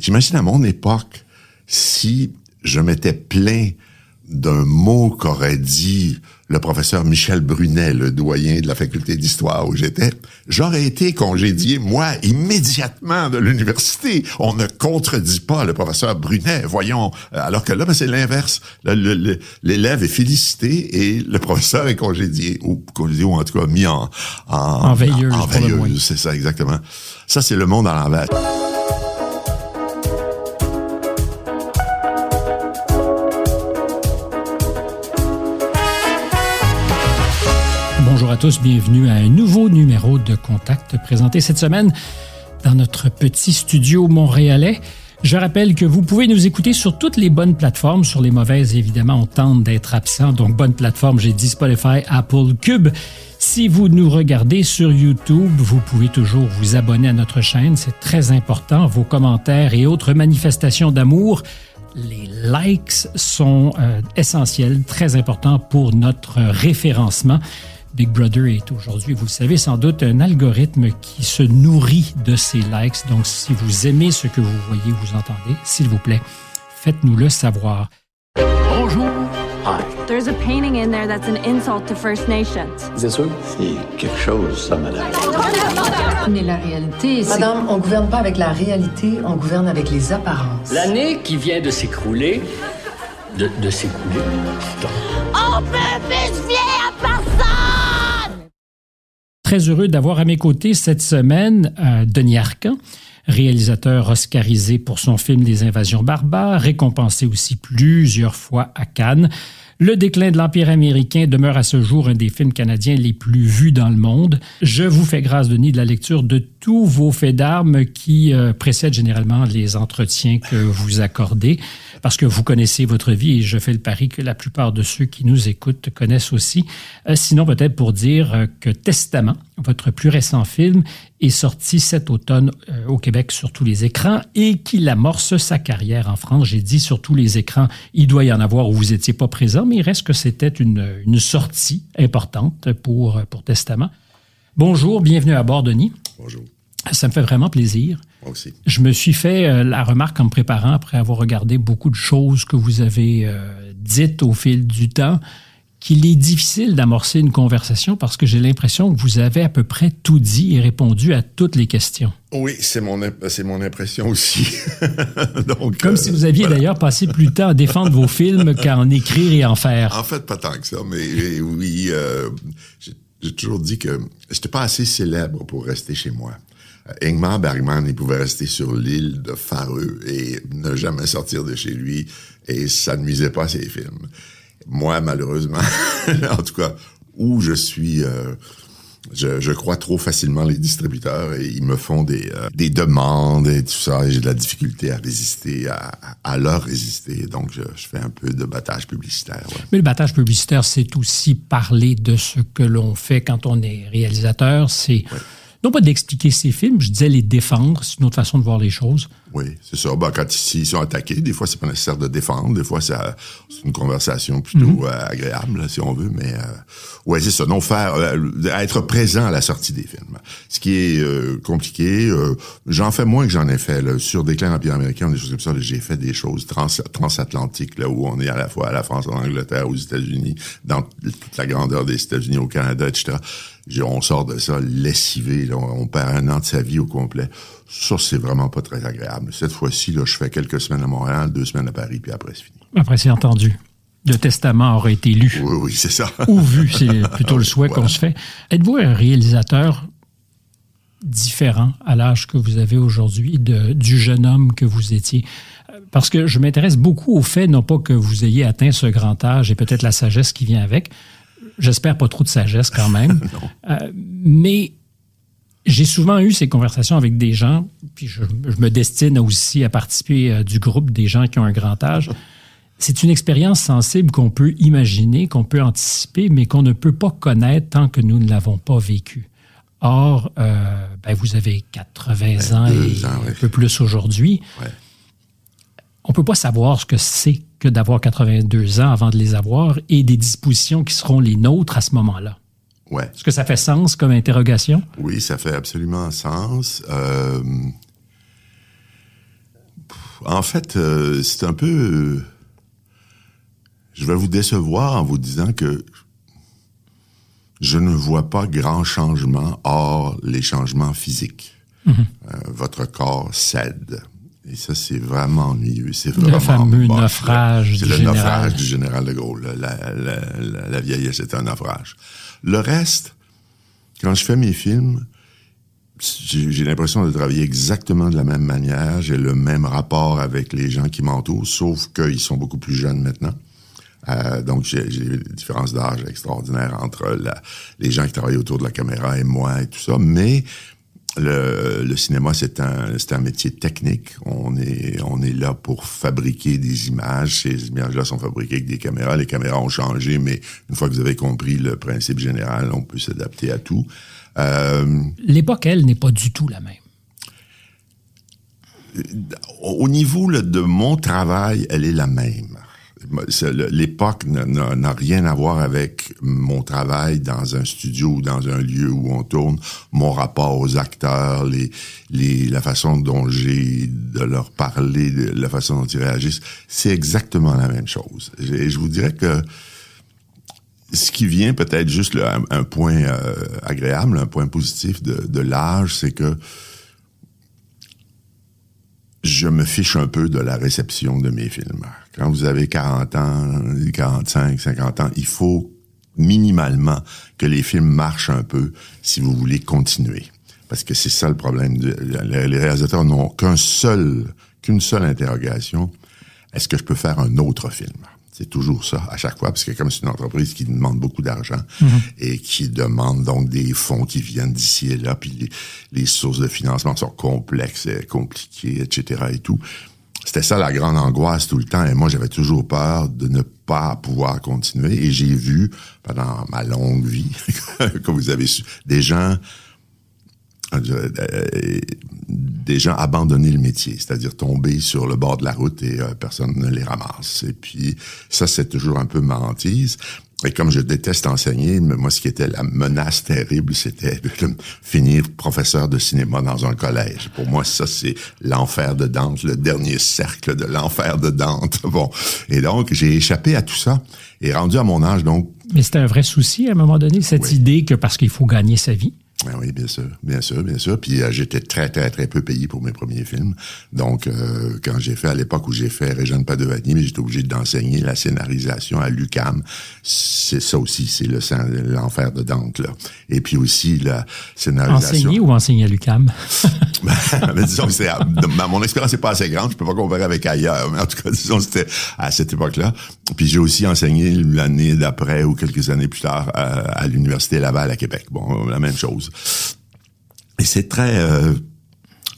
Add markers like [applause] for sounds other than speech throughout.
J'imagine à mon époque, si je m'étais plaint d'un mot qu'aurait dit le professeur Michel Brunet, le doyen de la faculté d'histoire où j'étais, j'aurais été congédié, moi, immédiatement de l'université. On ne contredit pas le professeur Brunet, voyons. Alors que là, ben, c'est l'inverse. L'élève est félicité et le professeur est congédié, ou congédié, ou en tout cas mis en, en, en veilleuse. En, en veilleuse, c'est ça, exactement. Ça, c'est le monde à l'envers. Tous, bienvenue à un nouveau numéro de Contact présenté cette semaine dans notre petit studio montréalais. Je rappelle que vous pouvez nous écouter sur toutes les bonnes plateformes. Sur les mauvaises, évidemment, on tente d'être absent. Donc, bonne plateforme, j'ai dit Spotify, Apple, Cube. Si vous nous regardez sur YouTube, vous pouvez toujours vous abonner à notre chaîne. C'est très important. Vos commentaires et autres manifestations d'amour les likes sont euh, essentiels, très importants pour notre référencement. Big Brother est aujourd'hui, vous le savez sans doute, un algorithme qui se nourrit de ces likes. Donc, si vous aimez ce que vous voyez, vous entendez, s'il vous plaît, faites-nous le savoir. Bonjour. Hi. There's a painting in there that's an insult to First Nations. C'est sûr? C'est quelque chose, ça, madame. Mais la réalité, c'est... Madame, on gouverne pas avec la réalité, on gouverne avec les apparences. L'année qui vient de s'écrouler, de, de s'écouler, On peut plus fier à personne! Très heureux d'avoir à mes côtés cette semaine euh, Denis Arcan, réalisateur oscarisé pour son film Les Invasions barbares, récompensé aussi plusieurs fois à Cannes. Le déclin de l'Empire américain demeure à ce jour un des films canadiens les plus vus dans le monde. Je vous fais grâce, Denis, de la lecture de tous vos faits d'armes qui euh, précèdent généralement les entretiens que vous accordez, parce que vous connaissez votre vie et je fais le pari que la plupart de ceux qui nous écoutent connaissent aussi. Euh, sinon, peut-être pour dire euh, que Testament, votre plus récent film, est sorti cet automne au Québec sur tous les écrans et qu'il amorce sa carrière en France. J'ai dit sur tous les écrans, il doit y en avoir où vous n'étiez pas présent, mais il reste que c'était une, une sortie importante pour, pour Testament. Bonjour, bienvenue à bord, Denis. Bonjour. Ça me fait vraiment plaisir. Moi aussi. Je me suis fait euh, la remarque en me préparant, après avoir regardé beaucoup de choses que vous avez euh, dites au fil du temps, qu'il est difficile d'amorcer une conversation parce que j'ai l'impression que vous avez à peu près tout dit et répondu à toutes les questions. Oui, c'est mon, c'est mon impression aussi. [laughs] Donc, Comme euh, si vous aviez voilà. d'ailleurs passé plus de temps à défendre vos films qu'à en écrire et en faire. En fait, pas tant que ça, mais oui, euh, j'ai j'ai toujours dit que j'étais pas assez célèbre pour rester chez moi. Ingmar Bergman, il pouvait rester sur l'île de Fareux et ne jamais sortir de chez lui, et ça ne nuisait pas à ses films. Moi, malheureusement, [laughs] en tout cas, où je suis... euh, je, je crois trop facilement les distributeurs et ils me font des, euh, des demandes et tout ça. et J'ai de la difficulté à résister, à, à leur résister. Donc, je, je fais un peu de battage publicitaire. ouais. Mais le battage publicitaire, c'est aussi parler de ce que l'on fait quand on est réalisateur. C'est non pas d'expliquer ses films, je disais les défendre. C'est une autre façon de voir les choses. Oui, c'est ça. Ben, quand ils, ils sont attaqués, des fois, c'est pas nécessaire de défendre. Des fois, c'est une conversation plutôt euh, agréable, là, si on veut. Mais euh, ouais, c'est ça. Non, faire euh, être présent à la sortie des films. Ce qui est euh, compliqué. euh, j'en fais moins que j'en ai fait. Là, sur Déclin de l'Empire américain, des choses comme ça. J'ai fait des choses trans, transatlantiques, là, où on est à la fois à la France, en Angleterre, aux États-Unis, dans toute la grandeur des États-Unis, au Canada, etc. On sort de ça lessivé. Là, on, on perd un an de sa vie au complet. Ça, c'est vraiment pas très agréable. Cette fois-ci, là, je fais quelques semaines à Montréal, deux semaines à Paris, puis après, c'est fini. Après, c'est entendu. Le testament aurait été lu Oui, oui, c'est ça. ou vu. C'est [laughs] plutôt le souhait Voilà. qu'on se fait. Êtes-vous un réalisateur différent à l'âge que vous avez aujourd'hui du jeune homme que vous étiez? Parce que je m'intéresse beaucoup au fait, non pas que vous ayez atteint ce grand âge et peut-être la sagesse qui vient avec. J'espère pas trop de sagesse quand même. [laughs] Euh, mais j'ai souvent eu ces conversations avec des gens, puis je, je me destine aussi à participer euh, du groupe des gens qui ont un grand âge. C'est une expérience sensible qu'on peut imaginer, qu'on peut anticiper, mais qu'on ne peut pas connaître tant que nous ne l'avons pas vécu. Or, euh, ben, vous avez 80 ans et ans, un peu plus aujourd'hui. Ouais. On peut pas savoir ce que c'est que d'avoir 82 ans avant de les avoir et des dispositions qui seront les nôtres à ce moment-là. Ouais. Est-ce que ça fait sens comme interrogation? Oui, ça fait absolument sens. Euh, En fait, euh, c'est un peu... je vais vous décevoir en vous disant que je ne vois pas grand changement hors les changements physiques. Euh, votre corps cède. Et ça, c'est vraiment ennuyeux. C'est Le vraiment fameux moche, là. naufrage C'est le général. naufrage du général de Gaulle. La, la, la, la vieillesse est un naufrage. Le reste, quand je fais mes films, j'ai l'impression de travailler exactement de la même manière. J'ai le même rapport avec les gens qui m'entourent, sauf qu'ils sont beaucoup plus jeunes maintenant. Euh, donc, j'ai j'ai des différences d'âge extraordinaires entre la- les gens qui travaillent autour de la caméra et moi et tout ça. Mais le, le cinéma, c'est un, c'est un métier technique. On est, on est là pour fabriquer des images. Ces images-là sont fabriquées avec des caméras. Les caméras ont changé, mais une fois que vous avez compris le principe général, on peut s'adapter à tout. Euh, L'époque, elle, n'est pas du tout la même. au niveau là, de mon travail, elle est la même. L'époque n'a- rien à voir avec mon travail dans un studio ou dans un lieu où on tourne, mon rapport aux acteurs, la façon dont j'ai de leur parler, la façon dont ils réagissent, c'est exactement la même chose. Et je vous dirais que ce qui vient peut-être juste là, un, point euh, agréable, un point positif de l'âge, c'est que je me fiche un peu de la réception de mes films. Quand vous avez 40 ans, 45, 50 ans, il faut minimalement que les films marchent un peu si vous voulez continuer. Parce que c'est ça le problème. les réalisateurs n'ont qu'un seul, qu'une seule interrogation. Est-ce que je peux faire un autre film? C'est toujours ça, à chaque fois, parce que comme c'est une entreprise qui demande beaucoup d'argent et qui demande donc des fonds qui viennent d'ici et là, puis les, les sources de financement sont complexes et compliquées, etc. et tout. C'était ça la grande angoisse tout le temps. Et moi, j'avais toujours peur de ne pas pouvoir continuer. Et j'ai vu, pendant ma longue vie, [laughs] comme vous avez su, des gens euh, euh, des gens abandonner le métier, c'est-à-dire tomber sur le bord de la route et euh, personne ne les ramasse. Et puis ça, c'est toujours un peu ma hantise. Et comme je déteste enseigner, mais moi, ce qui était la menace terrible, c'était de finir professeur de cinéma dans un collège. Pour moi, ça, c'est l'enfer de Dante, le dernier cercle de l'enfer de Dante. [laughs] Bon. Et donc, j'ai échappé à tout ça. Et rendu à mon âge, donc, Mais c'était un vrai souci à un moment donné, cette Oui. idée que parce qu'il faut gagner sa vie. Ah oui, bien sûr, bien sûr, bien sûr. Puis euh, j'étais très, très, très peu payé pour mes premiers films. Donc, euh, quand j'ai fait, à l'époque où j'ai fait Régine Padovani, mais j'étais obligé d'enseigner la scénarisation à l'UCAM. C'est ça aussi, c'est le sang- l'enfer de Dante, là. Et puis aussi la scénarisation. Enseigner ou enseigner à l'UCAM? [laughs] mais disons que c'est, mon expérience n'est pas assez grande, je peux pas comparer avec ailleurs, mais en tout cas, disons que c'était à cette époque-là. Puis j'ai aussi enseigné l'année d'après ou quelques années plus tard à, à l'Université Laval à Québec. Bon, la même chose. Et c'est très... euh,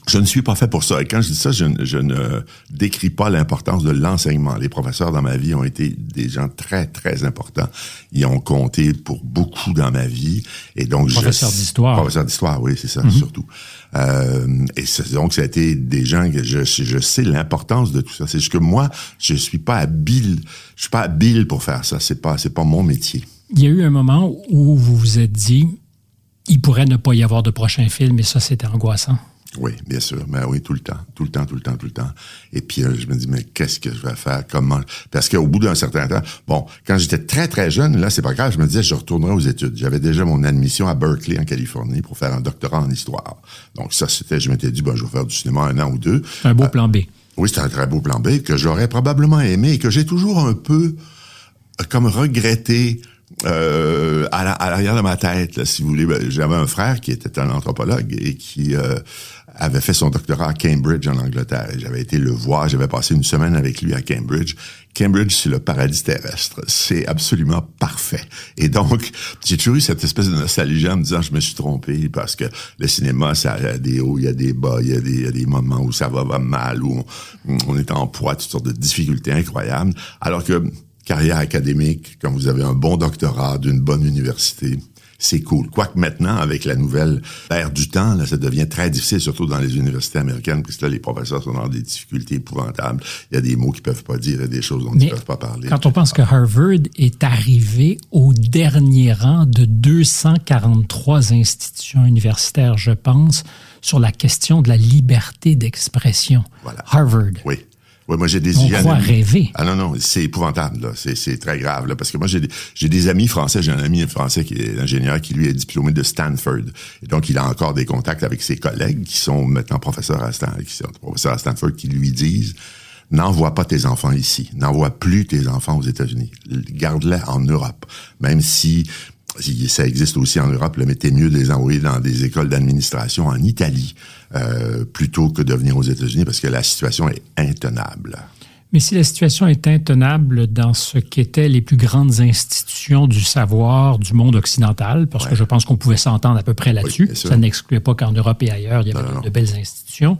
je ne suis pas fait pour ça. Et quand je dis ça, je, ne- je ne décris pas l'importance de l'enseignement. Les professeurs dans ma vie ont été des gens très, très importants. Ils ont compté pour beaucoup dans ma vie. Et donc, je- Professeur d'histoire. Professeur d'histoire, oui, c'est ça, surtout. Euh, et donc, ça a été des gens que je, je sais l'importance de tout ça. C'est juste que moi, je suis pas habile. Je suis pas habile pour faire ça. C'est pas, c'est pas mon métier. Il y a eu un moment où vous vous êtes dit, il pourrait ne pas y avoir de prochain film, et ça, c'était angoissant. Oui, bien sûr. Mais oui, tout le temps, tout le temps, tout le temps, tout le temps. Et puis euh, je me dis mais qu'est-ce que je vais faire? Comment? Parce qu'au bout d'un certain temps, bon, quand j'étais très très jeune, là c'est pas grave, je me disais je retournerai aux études. J'avais déjà mon admission à Berkeley en Californie pour faire un doctorat en histoire. Donc ça c'était, je m'étais dit ben je vais faire du cinéma un an ou deux. Un beau plan B. Oui, c'était un très beau plan B que j'aurais probablement aimé et que j'ai toujours un peu euh, comme regretté euh, à la- à l'arrière de ma tête, là, si vous voulez. Ben, J'avais un frère qui était un anthropologue et qui euh, avait fait son doctorat à Cambridge en Angleterre. Et J'avais été le voir, j'avais passé une semaine avec lui à Cambridge. Cambridge, c'est le paradis terrestre. C'est absolument parfait. Et donc, j'ai toujours eu cette espèce de nostalgie en me disant, je me suis trompé parce que le cinéma, ça a des hauts, il y a des bas, il y a des, moments où ça va, mal, où on, on est en proie toutes sortes de difficultés incroyables. Alors que carrière académique, quand vous avez un bon doctorat d'une bonne université, c'est cool. Quoique maintenant, avec la nouvelle ère du temps, là, ça devient très difficile, surtout dans les universités américaines, puisque là, les professeurs sont dans des difficultés épouvantables. Il y a des mots qu'ils peuvent pas dire, il y a des choses dont ils Mais peuvent pas parler. quand on pense que Harvard est arrivé au dernier rang de 243 institutions universitaires, je pense, sur la question de la liberté d'expression. Voilà. Harvard. Oui. Ouais, moi j'ai des On croit rêver. Ah non non, c'est épouvantable là, c'est c'est très grave là parce que moi j'ai des, j'ai des amis français, j'ai un ami français qui est ingénieur qui lui est diplômé de Stanford et donc il a encore des contacts avec ses collègues qui sont maintenant professeurs à Stanford, qui sont professeurs à Stanford qui lui disent N'envoie pas tes enfants ici. N'envoie plus tes enfants aux États-Unis. Garde-les en Europe. Même si, si ça existe aussi en Europe, là, mais t'es mieux de les envoyer dans des écoles d'administration en Italie euh, plutôt que de venir aux États-Unis parce que la situation est intenable. Mais si la situation est intenable dans ce qu'étaient les plus grandes institutions du savoir du monde occidental, parce que je pense qu'on pouvait s'entendre à peu près là-dessus, ça n'excluait pas qu'en Europe et ailleurs, il y avait Non, de- non, de, non. belles institutions.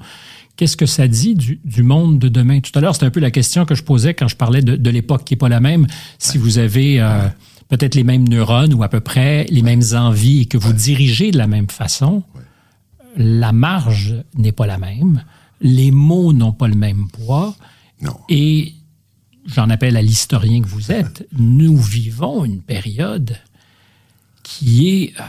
Qu'est-ce que ça dit du, du monde de demain? Tout à l'heure, c'était un peu la question que je posais quand je parlais de, de l'époque qui n'est pas la même. Si vous avez euh, peut-être les mêmes neurones ou à peu près les mêmes envies et que vous dirigez de la même façon, la marge n'est pas la même, les mots n'ont pas le même poids. Non. Et j'en appelle à l'historien que vous êtes, nous vivons une période qui est euh,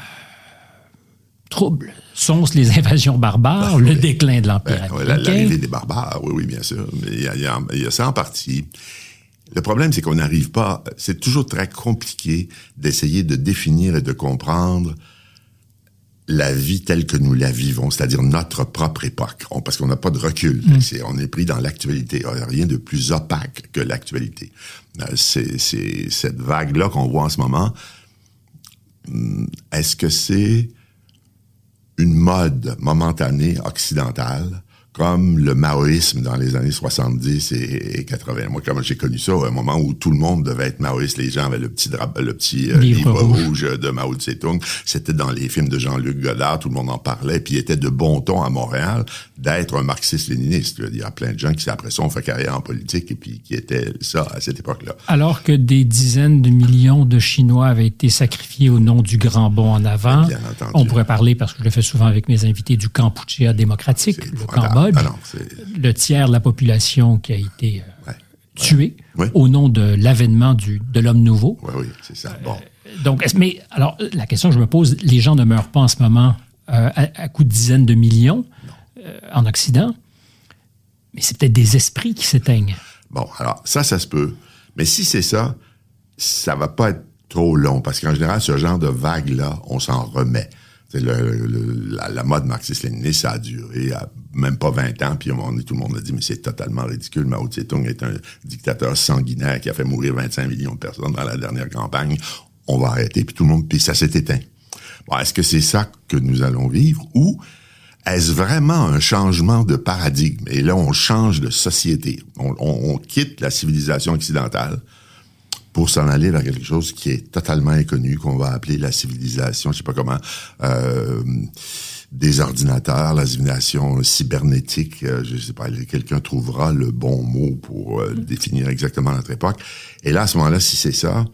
trouble. Sont-ce les invasions barbares, le déclin de l'Empire Ben? L'arrivée des barbares, oui, oui, bien sûr. Mais y y il y a ça en partie. Le problème, c'est qu'on n'arrive pas. C'est toujours très compliqué d'essayer de définir et de comprendre la vie telle que nous la vivons, c'est-à-dire notre propre époque, On- parce qu'on n'a pas de recul. C'est- on est pris dans l'actualité. Rien de plus opaque que l'actualité. Euh, C'est cette vague-là qu'on voit en ce moment. Hum, Est-ce que c'est une mode momentanée occidentale, comme le maoïsme dans les années 70 et, et 80. Moi, comme j'ai connu ça, à un moment où tout le monde devait être maoïste, les gens avaient le petit drap, le petit euh, Livre rouge. rouge. de Mao Tse-tung. C'était dans les films de Jean-Luc Godard, tout le monde en parlait, puis il était de bon ton à Montréal d'être un marxiste-léniniste. Il y a plein de gens qui, après ça, ont fait carrière en politique et puis qui étaient ça à cette époque-là. Alors que des dizaines de millions de Chinois avaient été sacrifiés au nom du grand bond en avant, Bien entendu. on pourrait parler, parce que je le fais souvent avec mes invités, du Kampuchea démocratique, le. Cambodge, Le tiers de la population qui a été euh, Ouais. tuée Ouais. au nom de l'avènement de l'homme nouveau. Oui, oui, c'est ça. Bon. Donc, mais alors, la question que je me pose, les gens ne meurent pas en ce moment euh, à, à coups de dizaines de millions euh, en Occident, mais c'est peut-être des esprits qui s'éteignent. Bon, alors, ça, ça se peut. Mais si c'est ça, ça va pas être trop long, parce qu'en général, ce genre de vague-là, on s'en remet. C'est le, le- la, la mode marxiste-léniniste, ça a duré à même pas 20 ans, puis on, tout le monde a dit, mais c'est totalement ridicule. Mao Tse-tung est un dictateur sanguinaire qui a fait mourir 25 millions de personnes dans la dernière campagne. On va arrêter, puis tout le monde, puis ça s'est éteint. Bon, est-ce que c'est ça que nous allons vivre, ou est-ce vraiment un changement de paradigme? Et là, on change de société. On, on- on quitte la civilisation occidentale pour s'en aller vers quelque chose qui est totalement inconnu, qu'on va appeler la civilisation, je sais pas comment, euh, des ordinateurs, la civilisation cybernétique, euh, je sais pas, quelqu'un trouvera le bon mot pour euh, définir exactement notre époque. Et là, à ce moment-là, si c'est ça,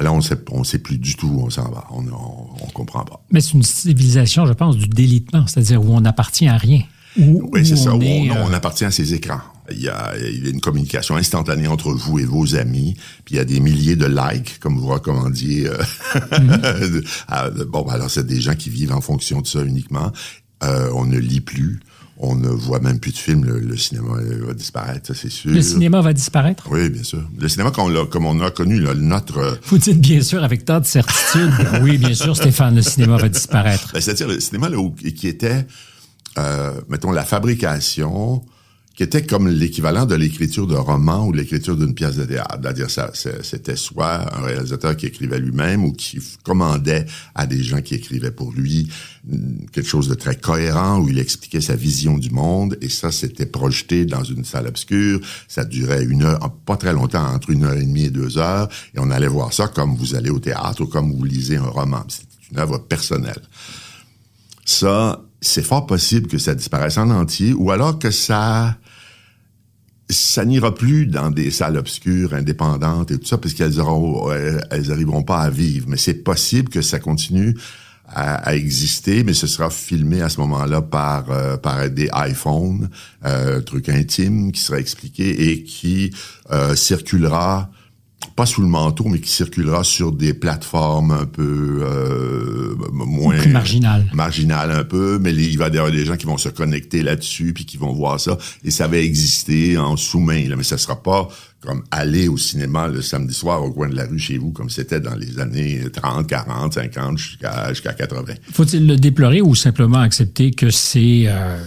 là, on sait, on sait plus du tout où on s'en va. On, on, on comprend pas. Mais c'est une civilisation, je pense, du délitement, c'est-à-dire où on n'appartient à rien. Où- Oui, c'est ça. où on, euh, on appartient à ces écrans. Il y, a, il y a une communication instantanée entre vous et vos amis. Puis il y a des milliers de likes, comme vous recommandiez. euh, Mm-hmm. [laughs] à- bon, ben alors c'est des gens qui vivent en fonction de ça uniquement. Euh, on ne lit plus. On ne voit même plus de films. Le, le cinéma euh, va disparaître, ça c'est sûr. le cinéma va disparaître? Oui, bien sûr. Le cinéma qu'on l'a- comme on a connu, là, notre... euh, Vous dites bien sûr avec tant de certitude. [laughs] oui, bien sûr, Stéphane, le cinéma va disparaître. Ben, C'est-à-dire le cinéma là, où- qui était, euh, mettons, la fabrication, qui était comme l'équivalent de l'écriture de roman ou de l'écriture d'une pièce de théâtre. C'est-à-dire, c'était soit un réalisateur qui écrivait lui-même ou qui commandait à des gens qui écrivaient pour lui mm, quelque chose de très cohérent où il expliquait sa vision du monde et ça, c'était projeté dans une salle obscure. Ça durait une heure, pas très longtemps, entre une heure et demie et deux heures et on allait voir ça comme vous allez au théâtre ou comme vous lisez un roman. C'était une œuvre personnelle ça, c'est fort possible que ça disparaisse en entier, ou alors que ça, ça n'ira plus dans des salles obscures, indépendantes et tout ça, parce qu'elles auront, elles, elles arriveront pas à vivre. Mais c'est possible que ça continue à, à exister, mais ce sera filmé à ce moment-là par euh, par des iPhones, euh, truc intime qui sera expliqué et qui euh, circulera pas sous le manteau, mais qui circulera sur des plateformes un peu euh, moins Plus marginal. marginales un peu, mais il va y avoir des gens qui vont se connecter là-dessus puis qui vont voir ça et ça va exister en sous-main, là, mais ça sera pas comme aller au cinéma le samedi soir au coin de la rue chez vous comme c'était dans les années 30, 40, 50 jusqu'à jusqu'à 80. Faut-il le déplorer ou simplement accepter que c'est euh,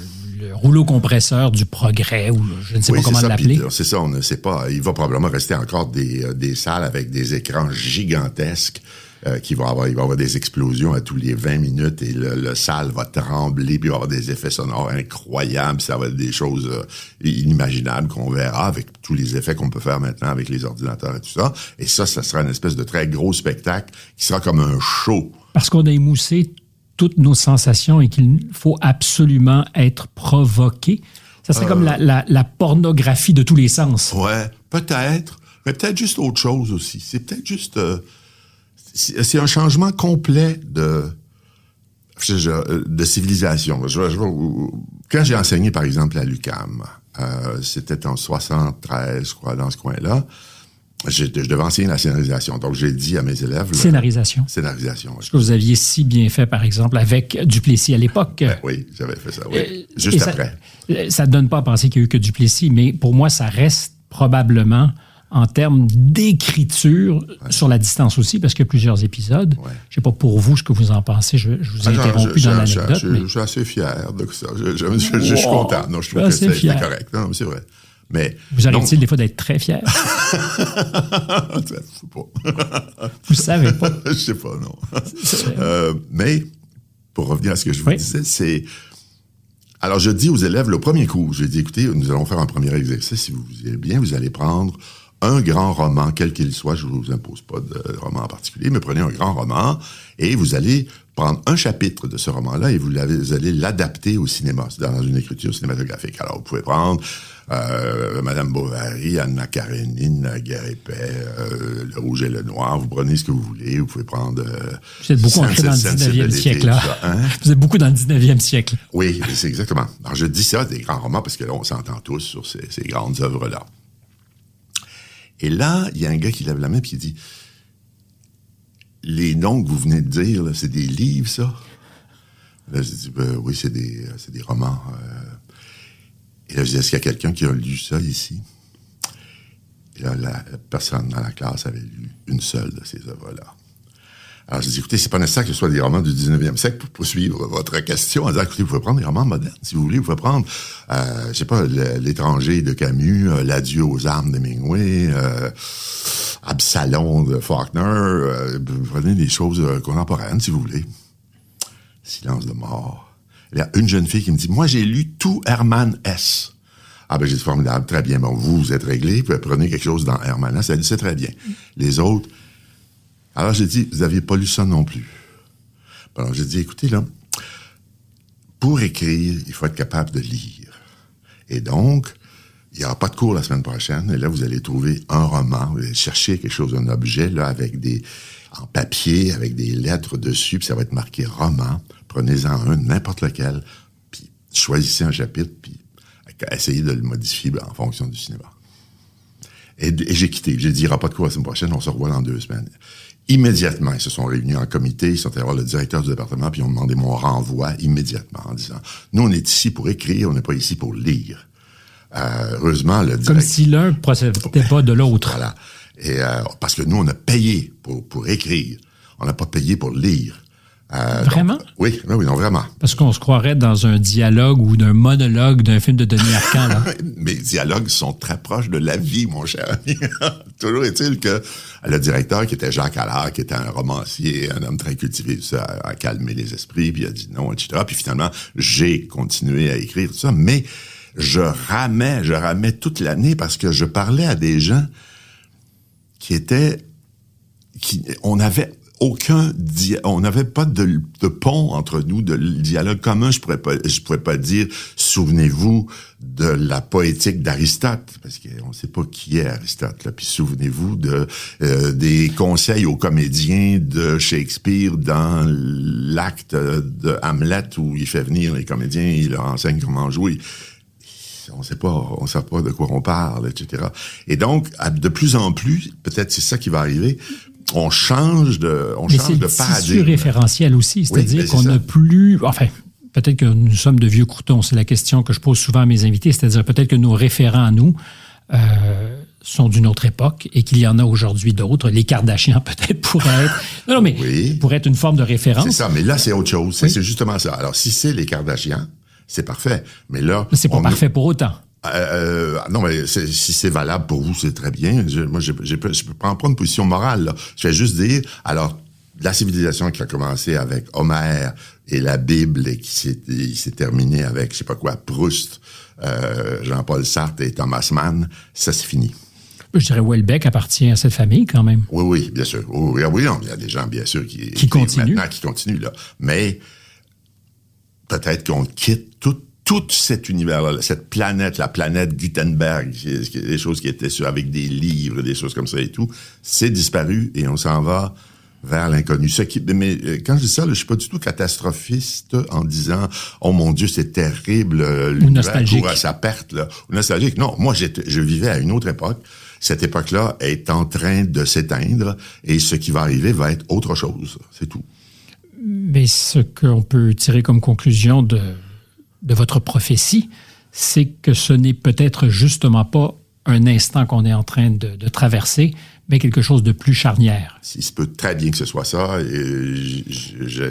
rouleau compresseur du progrès ou je ne sais Oui, pas comment l'appeler? puis, C'est ça, on ne sait pas. Il va probablement rester encore des, euh, des salles avec des écrans gigantesques euh, qui vont avoir, il va avoir des explosions à tous les 20 minutes et le, le salle va trembler, puis il va y avoir des effets sonores incroyables, ça va être des choses euh, inimaginables qu'on verra avec tous les effets qu'on peut faire maintenant avec les ordinateurs et tout ça. Et ça, ça sera une espèce de très gros spectacle qui sera comme un show. Parce qu'on a émoussé toutes nos sensations et qu'il faut absolument être provoqué. Ça serait comme la, la- la pornographie de tous les sens. Ouais, peut-être, mais peut-être juste autre chose aussi. C'est peut-être juste, euh, c'est un changement complet de de civilisation. Je- je- quand j'ai enseigné, par exemple, à l'UCAM, euh, c'était en 73, je crois, dans ce coin-là, je, je devais enseigner la scénarisation. Donc, j'ai dit à mes élèves... Scénarisation. Scénarisation, oui. Ce que vous aviez si bien fait, par exemple, avec Duplessis à l'époque. Oui, j'avais fait ça, oui. Euh, Juste après. euh, Ça ne donne pas à penser qu'il y a eu que Duplessis, mais pour moi, ça reste probablement en termes d'écriture sur la distance aussi, parce qu'il y a plusieurs épisodes. Ouais. Je sais pas pour vous ce que vous en pensez. Je, je vous ai Ah, interrompu dans l'anecdote, je- mais Je suis assez fier de ça. Je, suis content. Non, je trouve Je que c'est correct. Non, mais c'est vrai. Mais vous arrive-t-il des fois d'être très fier? [laughs] je sais pas. vous savez pas. [laughs] je sais pas, non. Euh, mais, pour revenir à ce que je vous Oui. disais, c'est... Alors, je dis aux élèves, le premier cours, je dis, écoutez, nous allons faire un premier exercice. Si vous vous allez bien, vous allez prendre un grand roman, quel qu'il soit. Je ne vous impose pas de roman en particulier, mais prenez un grand roman et vous allez prendre un chapitre de ce roman-là et vous, allez l'adapter au cinéma, dans une écriture cinématographique. Alors, vous pouvez prendre euh, Madame Bovary, Anna Karenine, Guerre euh, Le Rouge et le Noir. Vous prenez ce que vous voulez. Vous pouvez prendre... euh, Vous êtes beaucoup dans le Sensibility, 19e siècle, là. hein? Vous êtes beaucoup dans le 19e siècle. Oui, c'est exactement. Alors, je dis ça des grands romans parce que là, on s'entend tous sur ces, ces grandes œuvres-là. Et là, il y a un gars qui lève la main et qui dit Les noms que vous venez de dire, c'est des livres, ça? Là, je dis ben, Oui, c'est des, euh, des romans. euh. Et là, je dis Est-ce qu'il y a quelqu'un qui a lu ça ici? Et là, la personne dans la classe avait lu une seule de ces œuvres-là. Alors, je dis, écoutez, c'est pas nécessaire que ce soit des romans du 19e siècle pour poursuivre votre question. Elle dit, écoutez, vous pouvez prendre des romans modernes, si vous voulez. Vous pouvez prendre, euh, je sais pas, L'étranger de Camus, euh, L'adieu aux armes de Mingway, euh, Absalom de Faulkner. euh, vous prenez des choses euh, contemporaines, si vous voulez. Silence de mort. Il y a une jeune fille qui me dit, moi, j'ai lu tout Herman S. Ah ben j'ai dit formidable, très bien. Bon, vous, vous êtes réglé, puis prenez quelque chose dans Herman S. Elle dit, c'est très bien. Les autres, alors j'ai dit, vous n'aviez pas lu ça non plus. Alors j'ai dit, écoutez là, pour écrire, il faut être capable de lire. Et donc, il n'y aura pas de cours la semaine prochaine. Et là, vous allez trouver un roman, vous allez chercher quelque chose, un objet là avec des en papier, avec des lettres dessus, puis ça va être marqué roman. Prenez-en un, n'importe lequel, puis choisissez un chapitre, puis essayez de le modifier en fonction du cinéma. Et, et j'ai quitté. J'ai dit, il n'y aura pas de cours la semaine prochaine, on se revoit dans deux semaines. Immédiatement, ils se sont réunis en comité, ils sont allés voir le directeur du département, puis ils ont demandé mon renvoi immédiatement en disant, nous, on est ici pour écrire, on n'est pas ici pour lire. Euh, heureusement, le Comme directeur... si l'un procédait pas de l'autre. Voilà. Et euh, parce que nous, on a payé pour, pour écrire. On n'a pas payé pour lire. Euh, Vraiment? donc, oui, oui, oui, non, vraiment. Parce qu'on se croirait dans un dialogue ou d'un monologue d'un film de Denis Arcand, là. [laughs] Mes dialogues sont très proches de la vie, mon cher ami. [laughs] Toujours est-il que le directeur, qui était Jacques Allard, qui était un romancier, un homme très cultivé, ça a calmé les esprits, puis il a dit non, etc. Puis finalement, j'ai continué à écrire tout ça, mais je ramais, je ramais toute l'année parce que je parlais à des gens qui étaient, qui, on avait aucun, on n'avait pas de, pont entre nous, de dialogue commun. Je pourrais pas, je pourrais pas dire, souvenez-vous de la poétique d'Aristote, parce qu'on sait pas qui est Aristote. Là. Puis souvenez-vous de euh, des conseils aux comédiens de Shakespeare dans l'acte de Hamlet où il fait venir les comédiens, il leur enseigne comment jouer on sait pas, on sait pas de quoi on parle, etc. Et donc, de plus en plus, peut-être c'est ça qui va arriver, on change de, on Mais c'est change de paradigme. référentiel aussi, c'est-à-dire c'est qu'on n'a plus, enfin, peut-être que nous sommes de vieux croutons, c'est la question que je pose souvent à mes invités, c'est-à-dire peut-être que nos référents à nous euh, sont d'une autre époque et qu'il y en a aujourd'hui d'autres. Les Kardashians [laughs] peut-être pourraient être, non, non, mais Oui. pourraient être une forme de C'est référence. ça, mais là, c'est autre chose. C'est Oui. c'est justement ça. Alors, si c'est les Kardashians, c'est parfait. Mais là, C'est pas on- parfait pour autant. Euh, euh, non, mais si c'est valable pour vous, c'est très bien. Je, moi, je je peux pas en prendre position morale. Là. Je vais juste dire, alors, la civilisation qui a commencé avec Homère et la Bible et qui s'est il s'est terminé avec, je sais pas quoi, Proust, euh, Jean-Paul Sartre et Thomas Mann, ça c'est fini. Je dirais Welbeck appartient à cette famille quand même. Oui, oui, bien sûr. Oui, oui, oui, non, il y a des gens, bien sûr, qui, Qui continuent. Maintenant, qui continuent, là. Mais peut-être qu'on quitte tout, tout cet univers-là, cette planète, la planète Gutenberg, des choses qui étaient sur, avec des livres, des choses comme ça et tout, c'est disparu et on s'en va vers l'inconnu. Ce qui, mais euh, quand je dis ça, là, je suis pas du tout catastrophiste en disant oh mon Dieu c'est terrible, euh, l'univers court à sa perte là, ou nostalgique. Non, moi je vivais à une autre époque. Cette époque-là est en train de s'éteindre et ce qui va arriver va être autre chose. C'est tout. Mais ce qu'on peut tirer comme conclusion de, de votre prophétie, c'est que ce n'est peut-être justement pas un instant qu'on est en train de, de traverser, mais quelque chose de plus charnière. Il se peut très bien que ce soit ça.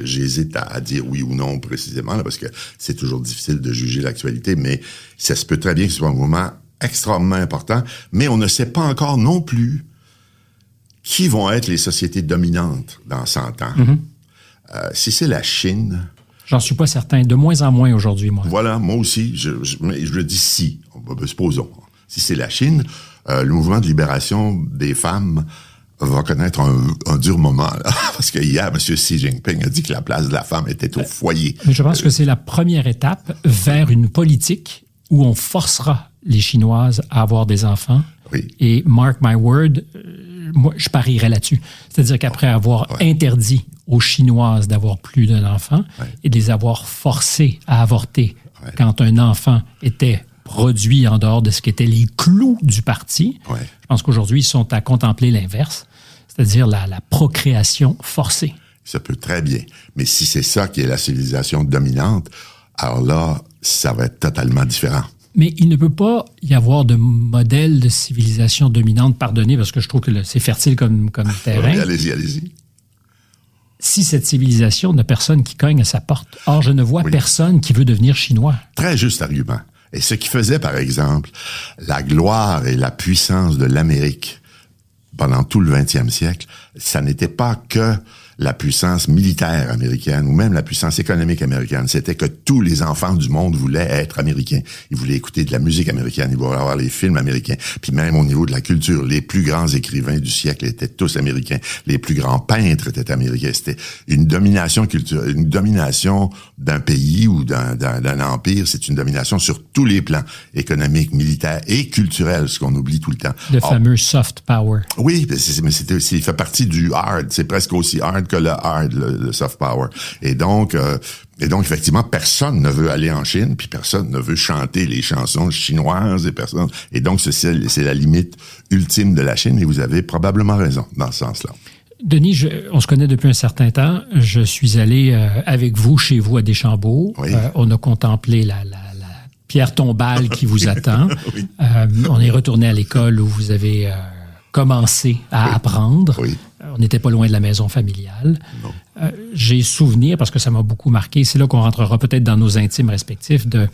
J'hésite à, à dire oui ou non précisément, là, parce que c'est toujours difficile de juger l'actualité, mais ça se peut très bien que ce soit un moment extrêmement important, mais on ne sait pas encore non plus qui vont être les sociétés dominantes dans 100 ans. Euh, si c'est la Chine, J'en suis pas certain, de moins en moins aujourd'hui, moi. voilà, moi aussi, je, je, je le dis si, supposons, si c'est la Chine, euh, le mouvement de libération des femmes va connaître un, un dur moment, là, [laughs] parce que hier, M. Xi Jinping a dit que la place de la femme était au foyer. Mais je pense que c'est la première étape vers une politique où on forcera les Chinoises à avoir des enfants. Oui. Et mark my word, euh, moi, je parierais là-dessus. C'est-à-dire qu'après avoir interdit aux Chinoises d'avoir plus d'un enfant et de les avoir forcées à avorter quand un enfant était produit en dehors de ce qu'étaient les clous du parti, Ouais. je pense qu'aujourd'hui, ils sont à contempler l'inverse, c'est-à-dire la, la procréation forcée. Ça peut très bien. Mais si c'est ça qui est la civilisation dominante, alors là, ça va être totalement différent. Mais il ne peut pas y avoir de modèle de civilisation dominante, pardonnez, parce que je trouve que c'est fertile comme, comme [laughs] terrain, allez-y, allez-y. Si cette civilisation n'a personne qui cogne à sa porte. Or, je ne vois Oui. personne qui veut devenir chinois. Très juste argument. Et ce qui faisait, par exemple, la gloire et la puissance de l'Amérique pendant tout le 20e siècle, ça n'était pas que la puissance militaire américaine ou même la puissance économique américaine. C'était que tous les enfants du monde voulaient être américains. Ils voulaient écouter de la musique américaine, ils voulaient avoir les films américains. Puis même au niveau de la culture, les plus grands écrivains du siècle étaient tous américains. Les plus grands peintres étaient américains. C'était une domination culturelle, une domination d'un pays ou d'un, empire. C'est une domination sur tous les plans, économiques, militaires et culturels, ce qu'on oublie tout le temps. Le Or, fameux soft power. oui, mais c'est, mais c'est- il fait partie du hard. C'est presque aussi hard que le hard, le, le soft power. Et donc, euh, et donc effectivement, personne ne veut aller en Chine, puis personne ne veut chanter les chansons chinoises et personne. Et donc, c'est, la limite ultime de la Chine. Et vous avez probablement raison dans ce sens-là. Denis, je- on se connaît depuis un certain temps. Je suis allé euh, avec vous chez vous à Deschambault. Oui. Euh, on a contemplé la, pierre tombale qui vous [laughs] attend. Euh, on est retourné à l'école où vous avez euh, commencé à apprendre. Oui. Euh, On n'était pas loin de la maison familiale. Euh, J'ai souvenir, parce que ça m'a beaucoup marqué, c'est là qu'on rentrera peut-être dans nos intimes respectifs, de,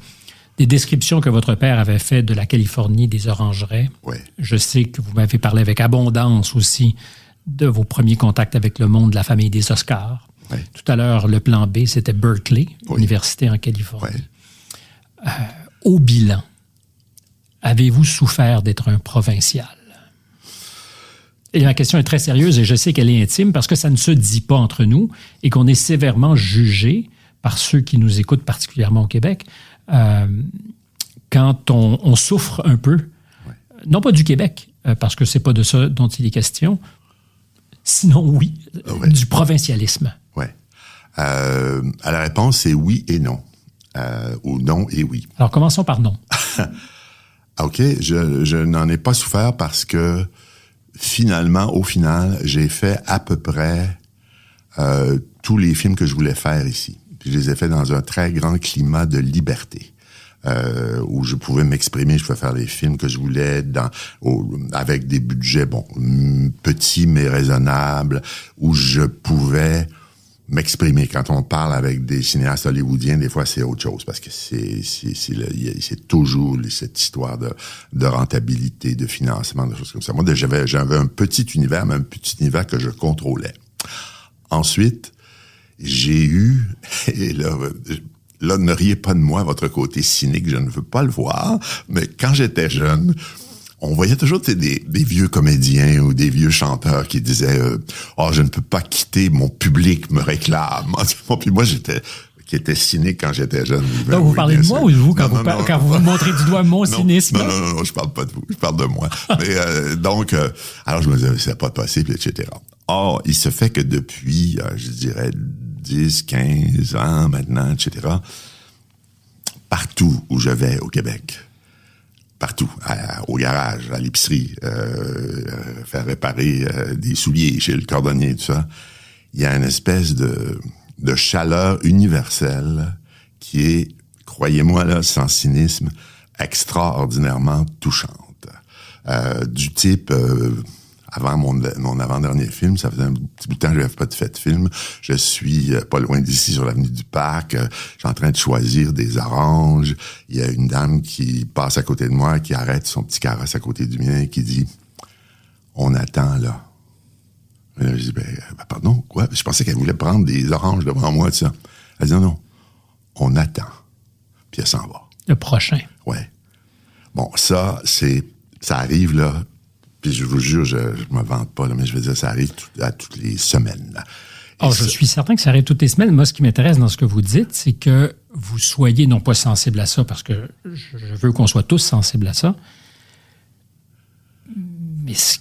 des descriptions que votre père avait faites de la Californie, des orangeraies. Oui. Je sais que vous m'avez parlé avec abondance aussi de vos premiers contacts avec le monde de la famille des Oscars. Oui. Tout à l'heure, le plan B, c'était Berkeley, Oui. université en Californie. Oui. Au bilan, avez-vous souffert d'être un provincial? Et ma question est très sérieuse et je sais qu'elle est intime parce que ça ne se dit pas entre nous et qu'on est sévèrement jugé par ceux qui nous écoutent, particulièrement au Québec, euh, quand on, on souffre un peu, non pas du Québec, euh, parce que c'est pas de ça dont il est question, sinon oui, ouais. du provincialisme. Ouais. Euh, à la réponse, c'est oui et non. Ou non et oui. Alors commençons par non. [laughs] OK, je, je n'en ai pas souffert parce que finalement, au final, j'ai fait à peu près euh, tous les films que je voulais faire ici. Puis je les ai faits dans un très grand climat de liberté. Euh, où je pouvais m'exprimer, je pouvais faire les films que je voulais dans au- avec des budgets bon petits mais raisonnables, où je pouvais m'exprimer. Quand on parle avec des cinéastes hollywoodiens, des fois c'est autre chose parce que c'est c'est toujours cette histoire de de rentabilité, de financement, de choses comme ça. Moi, j'avais j'avais un petit univers, mais un petit univers que je contrôlais. Ensuite, j'ai eu [laughs] et là, là ne riez pas de moi votre côté cynique, je ne veux pas le voir, mais quand j'étais jeune, on voyait toujours des, des vieux comédiens ou des vieux chanteurs qui disaient euh, oh je ne peux pas quitter mon public me réclame [laughs] puis moi j'étais qui était cynique quand j'étais jeune. Donc, vous Oui, parlez de moi ou de vous quand, Non, vous, non, par- non. quand vous montrez du doigt mon [laughs] cynisme? Non, non, non, non, je parle pas de vous, je parle de moi. [laughs] Mais euh, donc, euh, alors je me disais, c'est pas possible, etc. Or, il se fait que depuis, euh, je dirais, 10, 15 ans maintenant, etc., partout où je vais au Québec, partout, au garage, à l'épicerie, euh, euh, faire réparer euh, des souliers chez le cordonnier, tout ça, il y a une espèce de, chaleur universelle qui est, croyez-moi là, sans cynisme, extraordinairement touchante. Du type, avant mon, mon avant-dernier film, ça faisait un petit bout de temps que je n'avais pas de fait de film. Je suis euh, pas loin d'ici, sur l'avenue du Parc. Euh, je suis en train de choisir des oranges. Il y a une dame qui passe à côté de moi, qui arrête son petit carrosse à côté du mien et qui dit « On attend, là. » Et là, je dis, ben, euh, ben, pardon, quoi? Je pensais qu'elle voulait prendre des oranges devant moi, tout ça. Elle dit, non, non, on attend. Puis elle s'en va. Le prochain. Ouais. Bon, ça, c'est, ça arrive, là. Puis je vous jure, je, je me vante pas, là, mais je veux dire, ça arrive tout- à toutes les semaines, là. Oh, je suis certain que ça arrive toutes les semaines. Moi, ce qui m'intéresse dans ce que vous dites, c'est que vous soyez non pas sensible à ça, parce que je veux qu'on soit tous sensibles à ça. Mais ce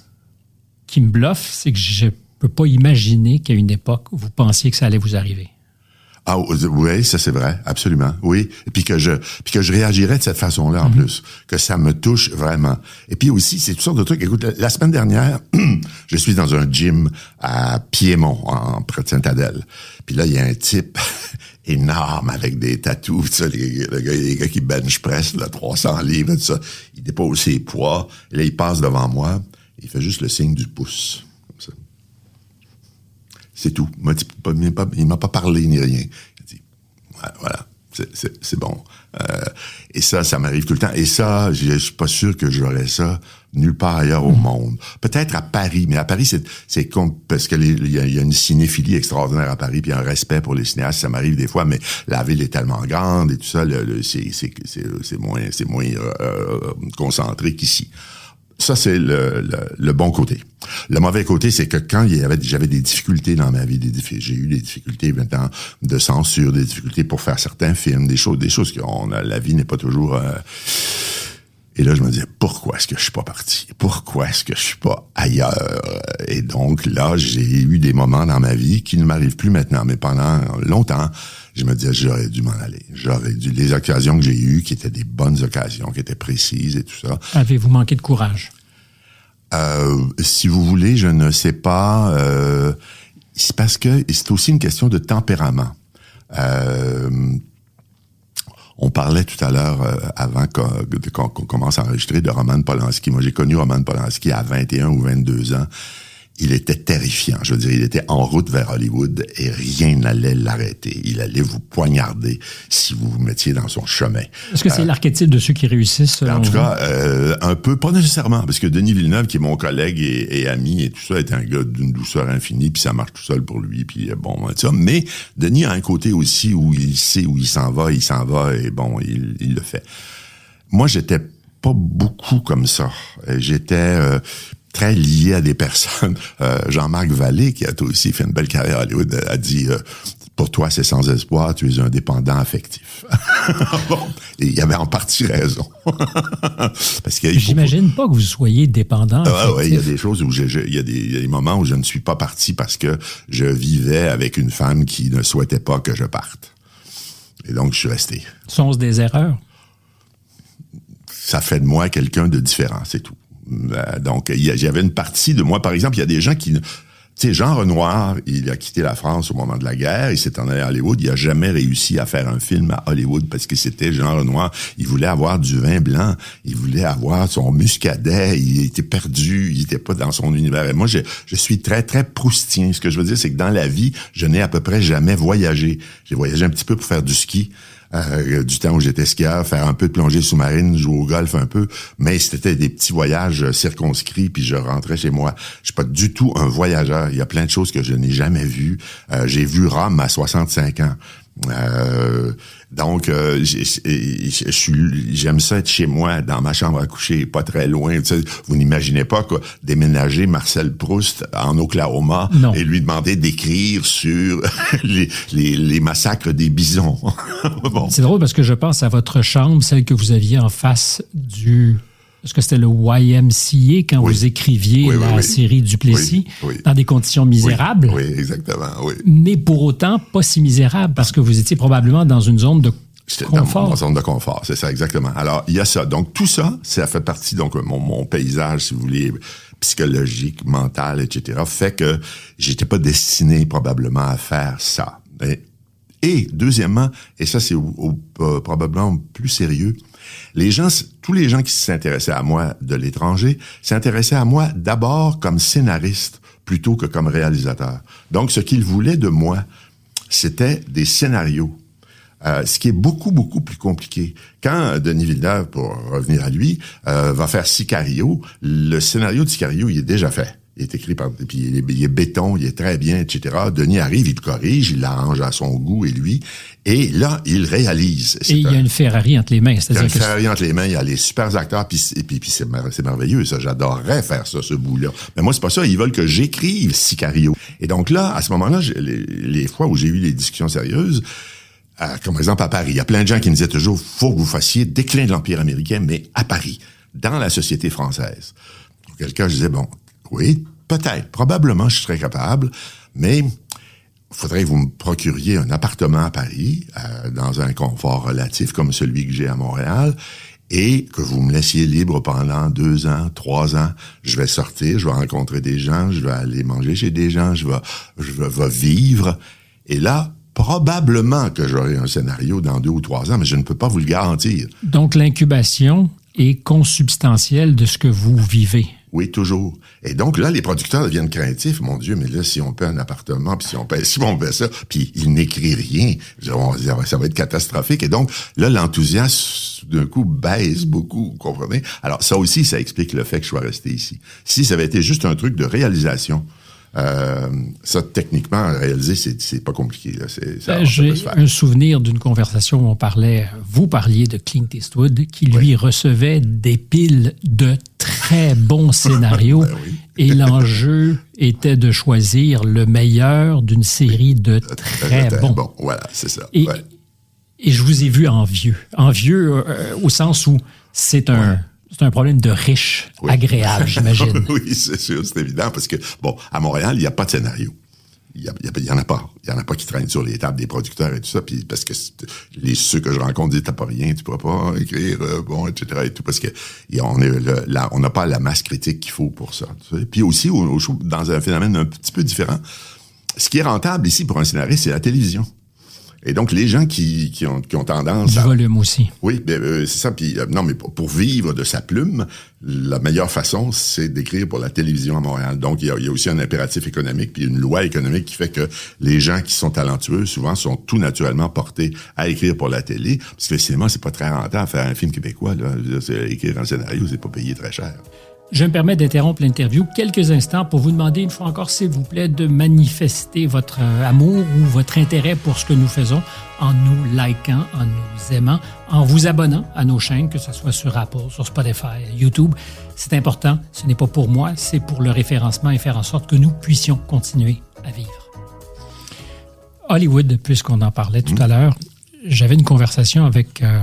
qui me bluffe, c'est que je peux pas imaginer qu'à une époque, vous pensiez que ça allait vous arriver. Ah oui, ça c'est vrai, absolument. Oui, et puis que je puis que je réagirais de cette façon-là en plus, que ça me touche vraiment. Et puis aussi, c'est toutes sortes de trucs. Écoute, la, la semaine dernière, [clears throat] je suis dans un gym à Piémont, en près de Sainte-Adèle. Puis là, il y a un type [laughs] énorme avec des tatous, tu sais, les, le gars, les gars qui bench press, là, 300 livres, tout ça. Il dépose ses poids, et là, il passe devant moi, il fait juste le signe du pouce, ça. C'est tout. Il m'a m'a pas, parlé ni rien. Il dit, voilà, c'est- bon. Euh, et ça, ça m'arrive tout le temps. Et ça, je je suis pas sûr que j'aurais ça nulle part ailleurs au monde. Peut-être à Paris, mais à Paris, c'est con parce que les- il y, a, une cinéphilie extraordinaire à Paris, puis un respect pour les cinéastes. Ça m'arrive des fois, mais la ville est tellement grande et tout ça, c'est moins moins euh, euh, concentré qu'ici. Ça, c'est le, le, le bon côté. Le mauvais côté, c'est que quand il y avait, j'avais des difficultés dans ma vie, j'ai eu des difficultés maintenant de censure, des difficultés pour faire certains films, des choses, des choses a, la vie n'est pas toujours. euh, et là, je me disais, pourquoi est-ce que je suis pas parti? Pourquoi est-ce que je suis pas ailleurs? Et donc, là, j'ai eu des moments dans ma vie qui ne m'arrivent plus maintenant, mais pendant longtemps, je me disais, j'aurais dû m'en aller. J'aurais dû, les occasions que j'ai eues, qui étaient des bonnes occasions, qui étaient précises et tout ça, Avez-vous manqué de courage? euh, si vous voulez, je ne sais pas. Euh, c'est parce que c'est aussi une question de tempérament. Euh, on parlait tout à l'heure, euh, avant qu'on commence à enregistrer, de Roman Polanski. Moi, j'ai connu Roman Polanski à 21 ou 22 ans. Il était terrifiant. Je veux dire, il était en route vers Hollywood et rien n'allait l'arrêter. Il allait vous poignarder si vous vous mettiez dans son chemin. Est-ce que c'est l'archétype de ceux qui réussissent? En tout vous? cas, euh, un peu, pas nécessairement, parce que Denis Villeneuve, qui est mon collègue et, et ami et tout ça, est un gars d'une douceur infinie, puis ça marche tout seul pour lui, puis euh, bon, ça. Mais Denis a un côté aussi où il sait où il s'en va, il s'en va, et bon, il, il le fait. Moi, j'étais pas beaucoup comme ça. Euh, J'étais euh, très lié à des personnes. [laughs] Euh, Jean-Marc Vallée, qui a aussi fait une belle carrière à Hollywood, a dit euh, pour toi, c'est sans espoir, tu es un dépendant affectif. [laughs] bon, et il avait en partie raison. [laughs] Parce qu'il J'imagine pas que vous soyez dépendant. ah ouais, il y a des choses où je, je- il y a des, il y a des moments où je ne suis pas parti parce que je vivais avec une femme qui ne souhaitait pas que je parte. Et donc, je suis resté. Sont-ce des erreurs? ça fait de moi quelqu'un de différent, c'est tout. Euh, donc, il y a- j'avais une partie de moi, par exemple, il y a des gens qui... Tu sais, Jean Renoir, il a quitté la France au moment de la guerre, il s'est en allé à Hollywood, il a jamais réussi à faire un film à Hollywood parce que c'était Jean Renoir, il voulait avoir du vin blanc, il voulait avoir son muscadet, il était perdu, il était pas dans son univers. Et moi, je, je suis très, très proustien. Ce que je veux dire, c'est que dans la vie, je n'ai à peu près jamais voyagé. J'ai voyagé un petit peu pour faire du ski, euh, du temps où j'étais skieur, faire un peu de plongée sous-marine, jouer au golf un peu, mais c'était des petits voyages circonscrits, puis je rentrais chez moi. Je suis pas du tout un voyageur. Il y a plein de choses que je n'ai jamais vues. Euh, J'ai vu Rome à 65 ans. Euh, donc, euh, j'aime ça être chez moi, dans ma chambre à coucher, pas très loin. Tu sais, vous n'imaginez pas quoi, déménager Marcel Proust en Oklahoma Non. et lui demander d'écrire sur [laughs] les, les, les massacres des bisons. [laughs] bon. C'est drôle parce que je pense à votre chambre, celle que vous aviez en face du. Est-ce que c'était le YMCA quand Oui. vous écriviez Oui, la oui. série Duplessis dans des conditions misérables, Oui, exactement, oui. mais pour autant pas si misérables parce que vous étiez probablement dans une zone de J'étais dans confort. mon zone de confort, c'est ça exactement. Alors, il y a ça. Donc, tout ça, ça fait partie, donc, mon, mon paysage, si vous voulez, psychologique, mental, etc., fait que j'étais pas destiné probablement à faire ça. Et, et deuxièmement, et ça, c'est euh, probablement plus sérieux, les gens, tous les gens qui s'intéressaient à moi de l'étranger s'intéressaient à moi d'abord comme scénariste plutôt que comme réalisateur. Donc, ce qu'ils voulaient de moi, c'était des scénarios. Euh, ce qui est beaucoup, beaucoup plus compliqué. Quand Denis Villeneuve, pour revenir à lui, euh, va faire Sicario, le scénario de Sicario, il est déjà fait. Il est écrit par... Puis il est, il est béton, il est très bien, etc. Denis arrive, il le corrige, il l'arrange à son goût et lui. Et là, il réalise. Et il y a une Ferrari entre les mains. Il y a une Ferrari entre les mains, il y a les super acteurs, puis, et puis, puis c'est, mer- c'est merveilleux, ça. J'adorerais faire ça, ce bout-là. Mais moi, c'est pas ça. Ils veulent que j'écrive Sicario. Et donc là, à ce moment-là, les, les fois où j'ai eu les discussions sérieuses, comme par exemple à Paris, il y a plein de gens qui me disaient toujours, faut que vous fassiez déclin de l'Empire américain, mais à Paris, dans la société française. Cas, je disais, bon, oui, peut-être, probablement, je serais capable, mais faudrait que vous me procuriez un appartement à Paris, euh, dans un confort relatif comme celui que j'ai à Montréal, et que vous me laissiez libre pendant deux ans, trois ans. Je vais sortir, je vais rencontrer des gens, je vais aller manger chez des gens, je vais, je vais, vais vivre. Et là, probablement que j'aurai un scénario dans deux ou trois ans, mais je ne peux pas vous le garantir. donc l'incubation est consubstantielle de ce que vous vivez. Oui, toujours. Et donc là, les producteurs deviennent craintifs. Mon Dieu, mais là, si on paie un appartement, puis si on paie, [laughs] si on fait ça, puis il n'écrit rien, ça va être catastrophique. Et donc là, l'enthousiasme d'un coup baisse beaucoup, vous comprenez? Alors ça aussi, ça explique le fait que je sois resté ici. Si ça avait été juste un truc de réalisation, euh, ça techniquement réaliser, c'est pas compliqué. Peut J'ai un souvenir d'une conversation où on parlait, vous parliez de Clint Eastwood, qui lui recevait des piles de très bons [laughs] scénarios. Ben oui. Et l'enjeu était de choisir le meilleur d'une série de très Très bons. bon. Voilà, c'est ça. Et, Ouais. et je vous ai vu envieux. Envieux euh, au sens où c'est un, c'est un problème de riche Oui. agréable, j'imagine. [laughs] oui, c'est sûr, c'est évident, parce que, bon, à Montréal, il n'y a pas de scénario. Il y, a- il y a- il y en a pas. Il y en a pas qui traînent sur les tables des producteurs et tout ça, puis parce que les ceux que je rencontre disent t'as pas rien, tu pourras pas écrire, euh, bon, etc. et tout, parce que on est le- là, on n'a pas la masse critique qu'il faut pour ça. tu sais. Puis aussi, au- au- dans un phénomène un petit peu différent, ce qui est rentable ici pour un scénariste, c'est la télévision. Et donc, les gens qui, qui, ont, qui ont tendance Du à... volume aussi. Oui, ben, euh, c'est ça. Puis euh, non, mais pour, pour vivre de sa plume, la meilleure façon, c'est d'écrire pour la télévision à Montréal. Donc, il y, a, il y a aussi un impératif économique, puis une loi économique qui fait que les gens qui sont talentueux, souvent, sont tout naturellement portés à écrire pour la télé, parce que le cinéma, c'est pas très rentable. Faire un film québécois, là, écrire un scénario, c'est pas payé très cher. Je me permets d'interrompre l'interview quelques instants pour vous demander une fois encore, s'il vous plaît, de manifester votre euh, amour ou votre intérêt pour ce que nous faisons en nous likant, en nous aimant, en vous abonnant à nos chaînes, que ce soit sur Apple, sur Spotify, YouTube. C'est important. Ce n'est pas pour moi, c'est pour le référencement et faire en sorte que nous puissions continuer à vivre. Hollywood, puisqu'on en parlait tout à l'heure, j'avais une conversation avec euh,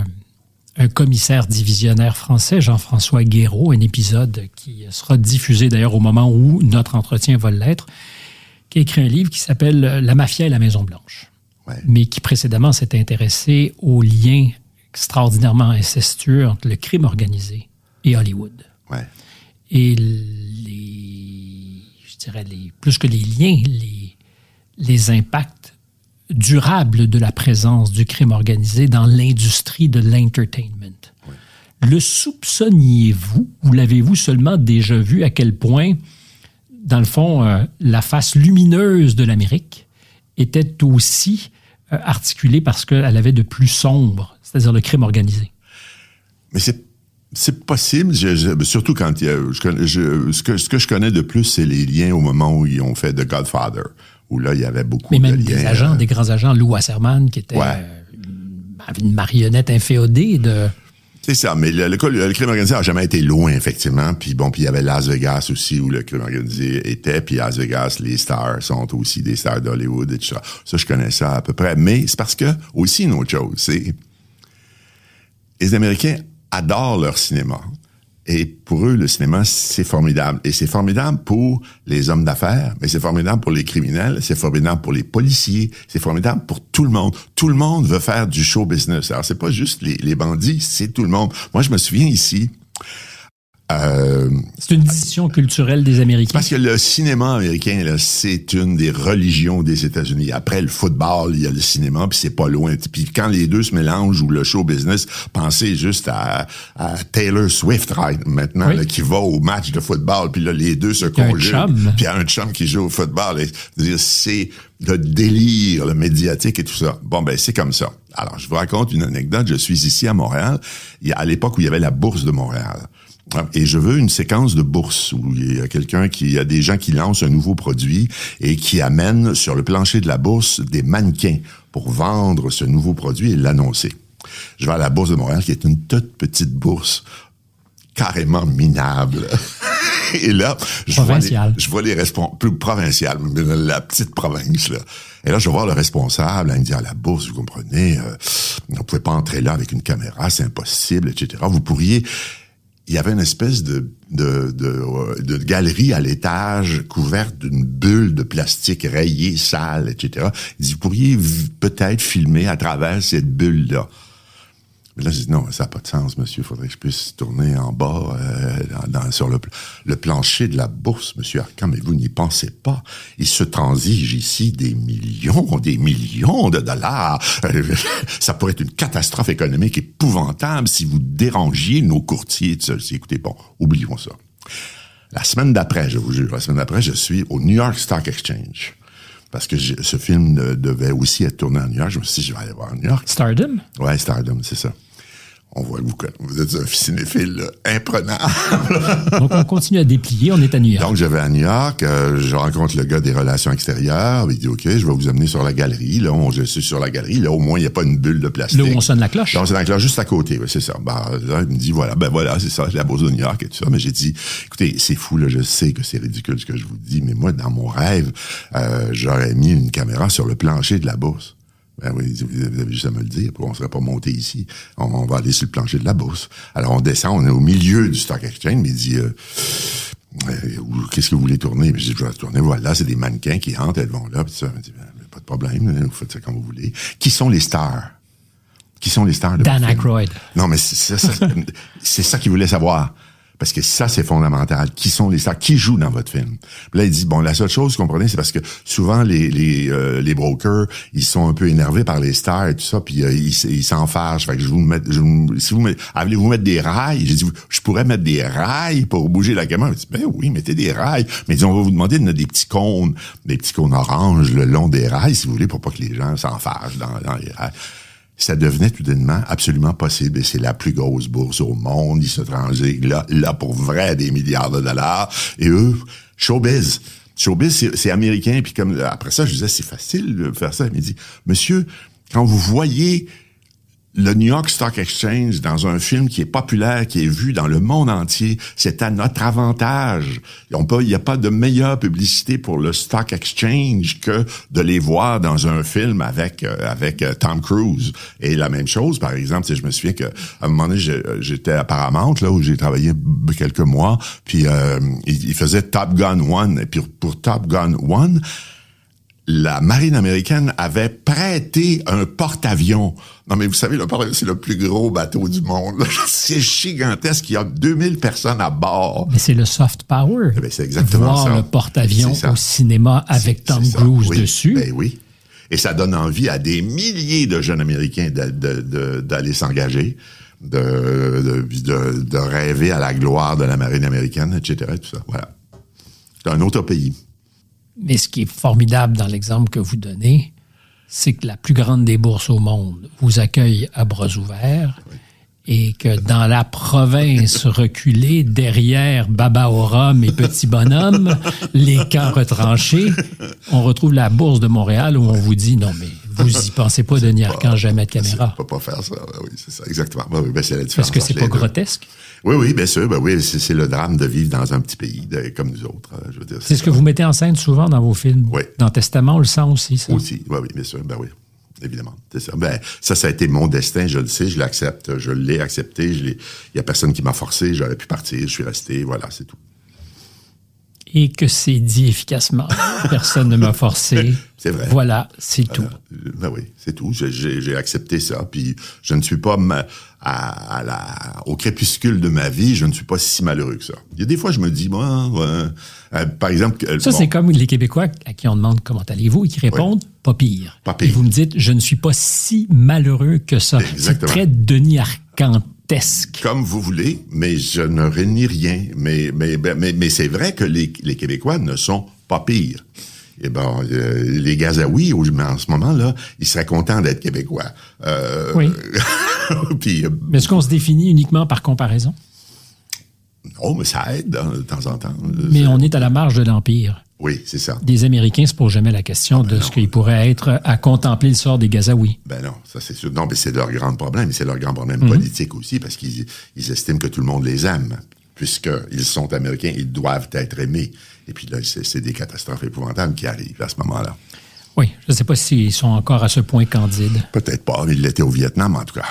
un commissaire divisionnaire français, Jean-François Guéraud, un épisode qui sera diffusé d'ailleurs au moment où notre entretien va l'être, qui a écrit un livre qui s'appelle La mafia et la Maison Blanche, Ouais. mais qui précédemment s'est intéressé aux liens extraordinairement incestueux entre le crime organisé et Hollywood. Ouais. Et les, je dirais, les, plus que les liens, les, les impacts durables de la présence du crime organisé dans l'industrie de l'entertainment. Le soupçonniez-vous ou l'avez-vous seulement déjà vu à quel point, dans le fond, euh, la face lumineuse de l'Amérique était aussi euh, articulée parce qu'elle avait de plus sombre, c'est-à-dire le crime organisé? Mais c'est c'est possible, je- je- surtout quand il y a, je- ce, que, ce que je connais de plus, c'est les liens au moment où ils ont fait The Godfather, où là, il y avait beaucoup Mais même de liens. des agents, euh, des grands agents, Lou Wasserman, qui était Ouais. euh, une- marionnette inféodée de... C'est ça, mais le, le, le crime organisé a jamais été loin, effectivement. Puis bon, puis il y avait Las Vegas aussi, où le crime organisé était. Puis Las Vegas, les stars sont aussi des stars d'Hollywood, etc. Ça, je connais ça à peu près. Mais c'est parce que, aussi, une autre chose, c'est... Les Américains adorent leur cinéma. Et pour eux, le cinéma, c'est formidable. Et c'est formidable pour les hommes d'affaires, mais c'est formidable pour les criminels, c'est formidable pour les policiers, c'est formidable pour tout le monde. Tout le monde veut faire du show business. Alors, c'est pas juste les, les bandits, c'est tout le monde. Moi, je me souviens ici, euh, C'est une décision culturelle des Américains. parce que le cinéma américain, là, c'est une des religions des États-Unis. Après le football, il y a le cinéma, puis c'est pas loin. Puis quand les deux se mélangent ou le show business, pensez juste à, à Taylor Swift right, maintenant, Oui. là, qui va au match de football, puis là les deux se chum. Puis il y a un chum qui joue au football. C'est le délire, le médiatique et tout ça. Bon ben c'est comme ça. Alors je vous raconte une anecdote. Je suis ici à Montréal. À l'époque où il y avait la bourse de Montréal. Et je veux une séquence de bourse où il y a quelqu'un qui, il y a des gens qui lancent un nouveau produit et qui amènent sur le plancher de la bourse des mannequins pour vendre ce nouveau produit et l'annoncer. Je vais à la bourse de Montréal qui est une toute petite bourse carrément minable. [laughs] Et là, je vois, les, Provincial. je vois les responsables, plus provincial, la petite province, là. Et là, je vais voir le responsable, il me dit, à la bourse, vous comprenez, euh, on pouvait pas entrer là avec une caméra, c'est impossible, etc. Vous pourriez, il y avait une espèce de, de, de, euh, de galerie à l'étage couverte d'une bulle de plastique rayée, sale, etc. Il dit, vous pourriez peut-être filmer à travers cette bulle-là. Mais là, j'ai dit, non, ça n'a pas de sens, monsieur. Il faudrait que je puisse tourner en bas, euh, dans, sur le, pl- le plancher de la bourse, monsieur Arcan, mais vous n'y pensez pas. Il se transige ici des millions, des millions de dollars. Euh, ça pourrait être une catastrophe économique épouvantable si vous dérangiez nos courtiers. J'ai dit, Écoutez, bon, oublions ça. La semaine d'après, je vous jure, la semaine d'après, je suis au New York Stock Exchange. Parce que ce film euh, devait aussi être tourné à New York. Je me suis dit, je vais aller voir à New York. Stardom? Ouais, Stardom, c'est ça. On voit que vous, vous êtes un cinéphile là, imprenable. [laughs] Donc, on continue à déplier. On est à New York. Donc, je vais à New York, euh, je rencontre le gars des relations extérieures. Il dit, OK, je vais vous amener sur la galerie. Là, on, je suis sur la galerie. Là, au moins, il n'y a pas une bulle de plastique. Là où on sonne la cloche. Donc, c'est la cloche juste à côté, oui, c'est ça. Ben, là, il me dit, voilà, ben voilà, c'est ça, c'est la bourse de New York et tout ça. Mais j'ai dit, écoutez, c'est fou, là, je sais que c'est ridicule ce que je vous dis, mais moi, dans mon rêve, euh, j'aurais mis une caméra sur le plancher de la bourse. Ben oui, vous avez juste à me le dire, on serait pas monté ici? On, on va aller sur le plancher de la bourse. Alors, on descend, on est au milieu du stock exchange, mais il dit, euh, euh, qu'est-ce que vous voulez tourner? Puis je dis, je vais tourner, voilà, c'est des mannequins qui entrent, elles vont là, puis ça. Dit, Ben, pas de problème, vous faites ça comme vous voulez. Qui sont les stars? Qui sont les stars de Dan? Aykroyd. Non, mais c'est ça, ça- c'est ça qu'il voulait savoir. Parce que ça, c'est fondamental. Qui sont les stars? Qui jouent dans votre film? Là, il dit, bon, la seule chose, vous comprenez, c'est parce que souvent, les, les, euh, les brokers, ils sont un peu énervés par les stars et tout ça, puis euh, ils s- ils s'en fâchent. Fait que je vous mets, je vous- si vous voulez-vous mettre des rails? J'ai dit, je pourrais mettre des rails pour bouger la caméra. Il dit, ben oui, mettez des rails. Mais il dit, on va vous demander de mettre des petits cônes, des petits cônes oranges le long des rails, si vous voulez, pour pas que les gens s'en fâchent dans, dans les rails ça devenait tout d'un absolument possible. C'est la plus grosse bourse au monde. Ils se transigent là, là pour vrai des milliards de dollars. Et eux, showbiz. Showbiz, c'est américain. Puis comme après ça, je disais, c'est facile de faire ça. Il me dit, monsieur, quand vous voyez le New York Stock Exchange dans un film qui est populaire, qui est vu dans le monde entier, c'est à notre avantage. Il n'y a pas de meilleure publicité pour le Stock Exchange que de les voir dans un film avec euh, avec euh, Tom Cruise. Et la même chose, par exemple, sais, je me souviens que à un moment donné, j'ai- j'étais à Paramount là où j'ai travaillé quelques mois, puis euh, il, faisait Top Gun One. Et puis pour Top Gun One, la marine américaine avait prêté un porte-avions. Non, mais vous savez, le porte c'est le plus gros bateau du monde. [laughs] c'est gigantesque. Il y a 2000 personnes à bord. Mais c'est le soft power. Ben, c'est exactement Voir ça. le porte-avions au cinéma avec Tom. Cruise Oui. dessus. Ben oui. Et ça donne envie à des milliers de jeunes Américains d'aller s'engager, de, de, de- de rêver à la gloire de la marine américaine, etc. Tout ça. Voilà. C'est un autre pays. Mais ce qui est formidable dans l'exemple que vous donnez, c'est que la plus grande des bourses au monde vous accueille à bras ouverts et que dans la province reculée, derrière Baba rhum et Petit Bonhomme, les camps retranchés, on retrouve la bourse de Montréal où on vous dit non mais vous y pensez pas Denis Arcand, jamais de caméra. On peut pas faire ça. Oui, c'est ça, exactement. Oui, ben c'est la différence. Parce que c'est pas deux. Oui, oui, bien sûr. Ben oui, c'est c'est le drame de vivre dans un petit pays de- comme nous autres. Je veux dire, C'est ce que vous mettez en scène souvent dans vos films. Oui. Dans Testament, on le sent aussi, ça. Aussi, oui, oui, bien sûr, ben oui, évidemment, c'est ça. Ben ça, ça a été mon destin, je le sais, je l'accepte, je l'ai accepté, je l'ai. Il y a personne qui m'a forcé, j'aurais pu partir, je suis resté, voilà, c'est tout. Et que c'est dit efficacement. Personne ne m'a forcé. [laughs] C'est vrai. Voilà, c'est tout. Euh, Ben oui, c'est tout. J'ai- J'ai j'ai accepté ça, puis je ne suis pas ma- à, à la, au crépuscule de ma vie, je ne suis pas si malheureux que ça. Il y a des fois, je me dis, moi, ouais, euh, par exemple, Ça, bon, c'est comme les Québécois à qui on demande comment allez-vous et qui répondent pas pire. Pas pire. Et vous me dites, je ne suis pas si malheureux que ça. C'est Exactement. très Denis Comme vous voulez, mais je ne renie rien. Mais, mais, ben, mais, mais c'est vrai que les, les Québécois ne sont pas pires. Et ben, euh, les Gazaouis, en ce moment-là, ils seraient contents d'être Québécois. Euh, Oui. [laughs] puis, euh, Mais est-ce qu'on se définit uniquement par comparaison? oh, mais ça aide hein, de temps en temps. Mais on est à la marge de l'Empire. Oui, c'est ça. Les Américains se posent jamais la question de ben ce non. qu'il pourrait être à contempler le sort des Gazaouis. Ben non, ça c'est sûr. Non, mais c'est leur grand problème. C'est leur grand problème Mhm. politique aussi, parce qu'ils ils estiment que tout le monde les aime. Puisqu'ils sont américains, ils doivent être aimés. Et puis là, c'est des catastrophes épouvantables qui arrivent à ce moment-là. Oui, je ne sais pas s'ils sont encore à ce point candides. Peut-être pas, ils l'étaient au Vietnam, en tout cas,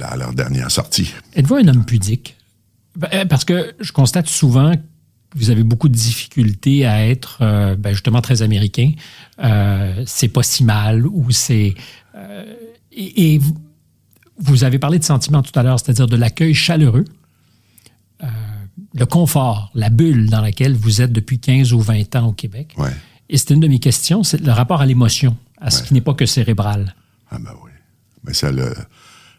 dans leur dernière sortie. Êtes-vous un homme pudique? Ben, euh, Parce que je constate souvent que vous avez beaucoup de difficultés à être euh, ben, justement très américain. Euh, c'est pas si mal ou c'est... euh, et, et vous, avez parlé de sentiment tout à l'heure, c'est-à-dire de l'accueil chaleureux, euh, le confort, la bulle dans laquelle vous êtes depuis 15 ou 20 ans au Québec. Ouais. Et c'est une de mes questions, c'est le rapport à l'émotion, à ce qui n'est pas que cérébral. Ah ben oui. Mais ça, le,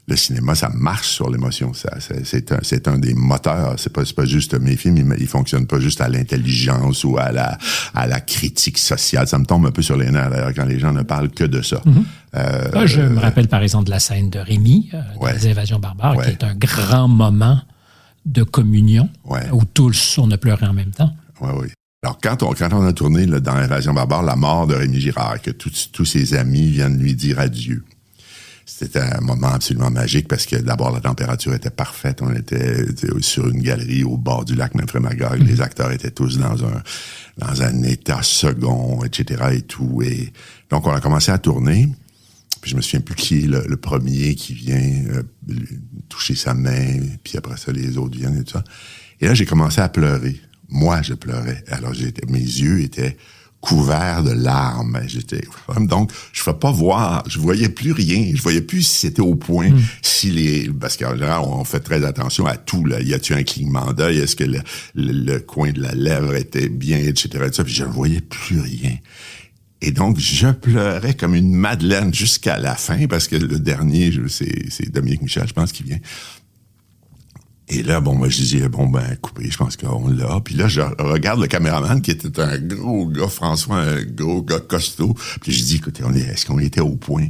le cinéma, ça marche sur l'émotion. Ça, c'est, un, c'est un des moteurs. C'est pas, c'est pas juste mes films, ils, ils fonctionnent pas juste à l'intelligence ou à la, à la critique sociale. Ça me tombe un peu sur les nerfs d'ailleurs quand les gens ne parlent que de ça. Euh, Là, je me rappelle par exemple de la scène de Rémi, euh, dans Ouais. les invasions barbares, Ouais. qui est un grand moment de communion Ouais. où tous on a pleuré en même temps. Oui, oui. Alors, quand on, quand on a tourné là, dans Invasion Barbare, la mort de Rémi Girard, que tous ses amis viennent lui dire adieu. C'était un moment absolument magique parce que d'abord, la température était parfaite. On était sur une galerie au bord du lac Magog. Les acteurs étaient tous dans un, dans un état second, etc. et tout. Et donc, on a commencé à tourner. Puis je me souviens plus qui est le, le premier qui vient euh, toucher sa main, puis après ça, les autres viennent et tout ça. Et là, j'ai commencé à pleurer. Moi, je pleurais. Alors, j'étais, mes yeux étaient couverts de larmes. J'étais donc, je ne pas voir, je voyais plus rien. Je voyais plus si c'était au point, si les, parce qu'en général, on fait très attention à tout. Là, y a-tu un clignement d'œil? Est-ce que le, le- le coin de la lèvre était bien, etc. et ça, puis je ne voyais plus rien. Et donc, je pleurais comme une madeleine jusqu'à la fin, parce que le dernier, c'est Dominique Michel, je pense, qui vient. Et là, bon, moi, je disais, bon, ben, coupé, je pense qu'on l'a. Puis là, je regarde le caméraman, qui était un gros gars, François, un gros gars costaud. Puis je dis, écoutez, est-ce qu'on était au point?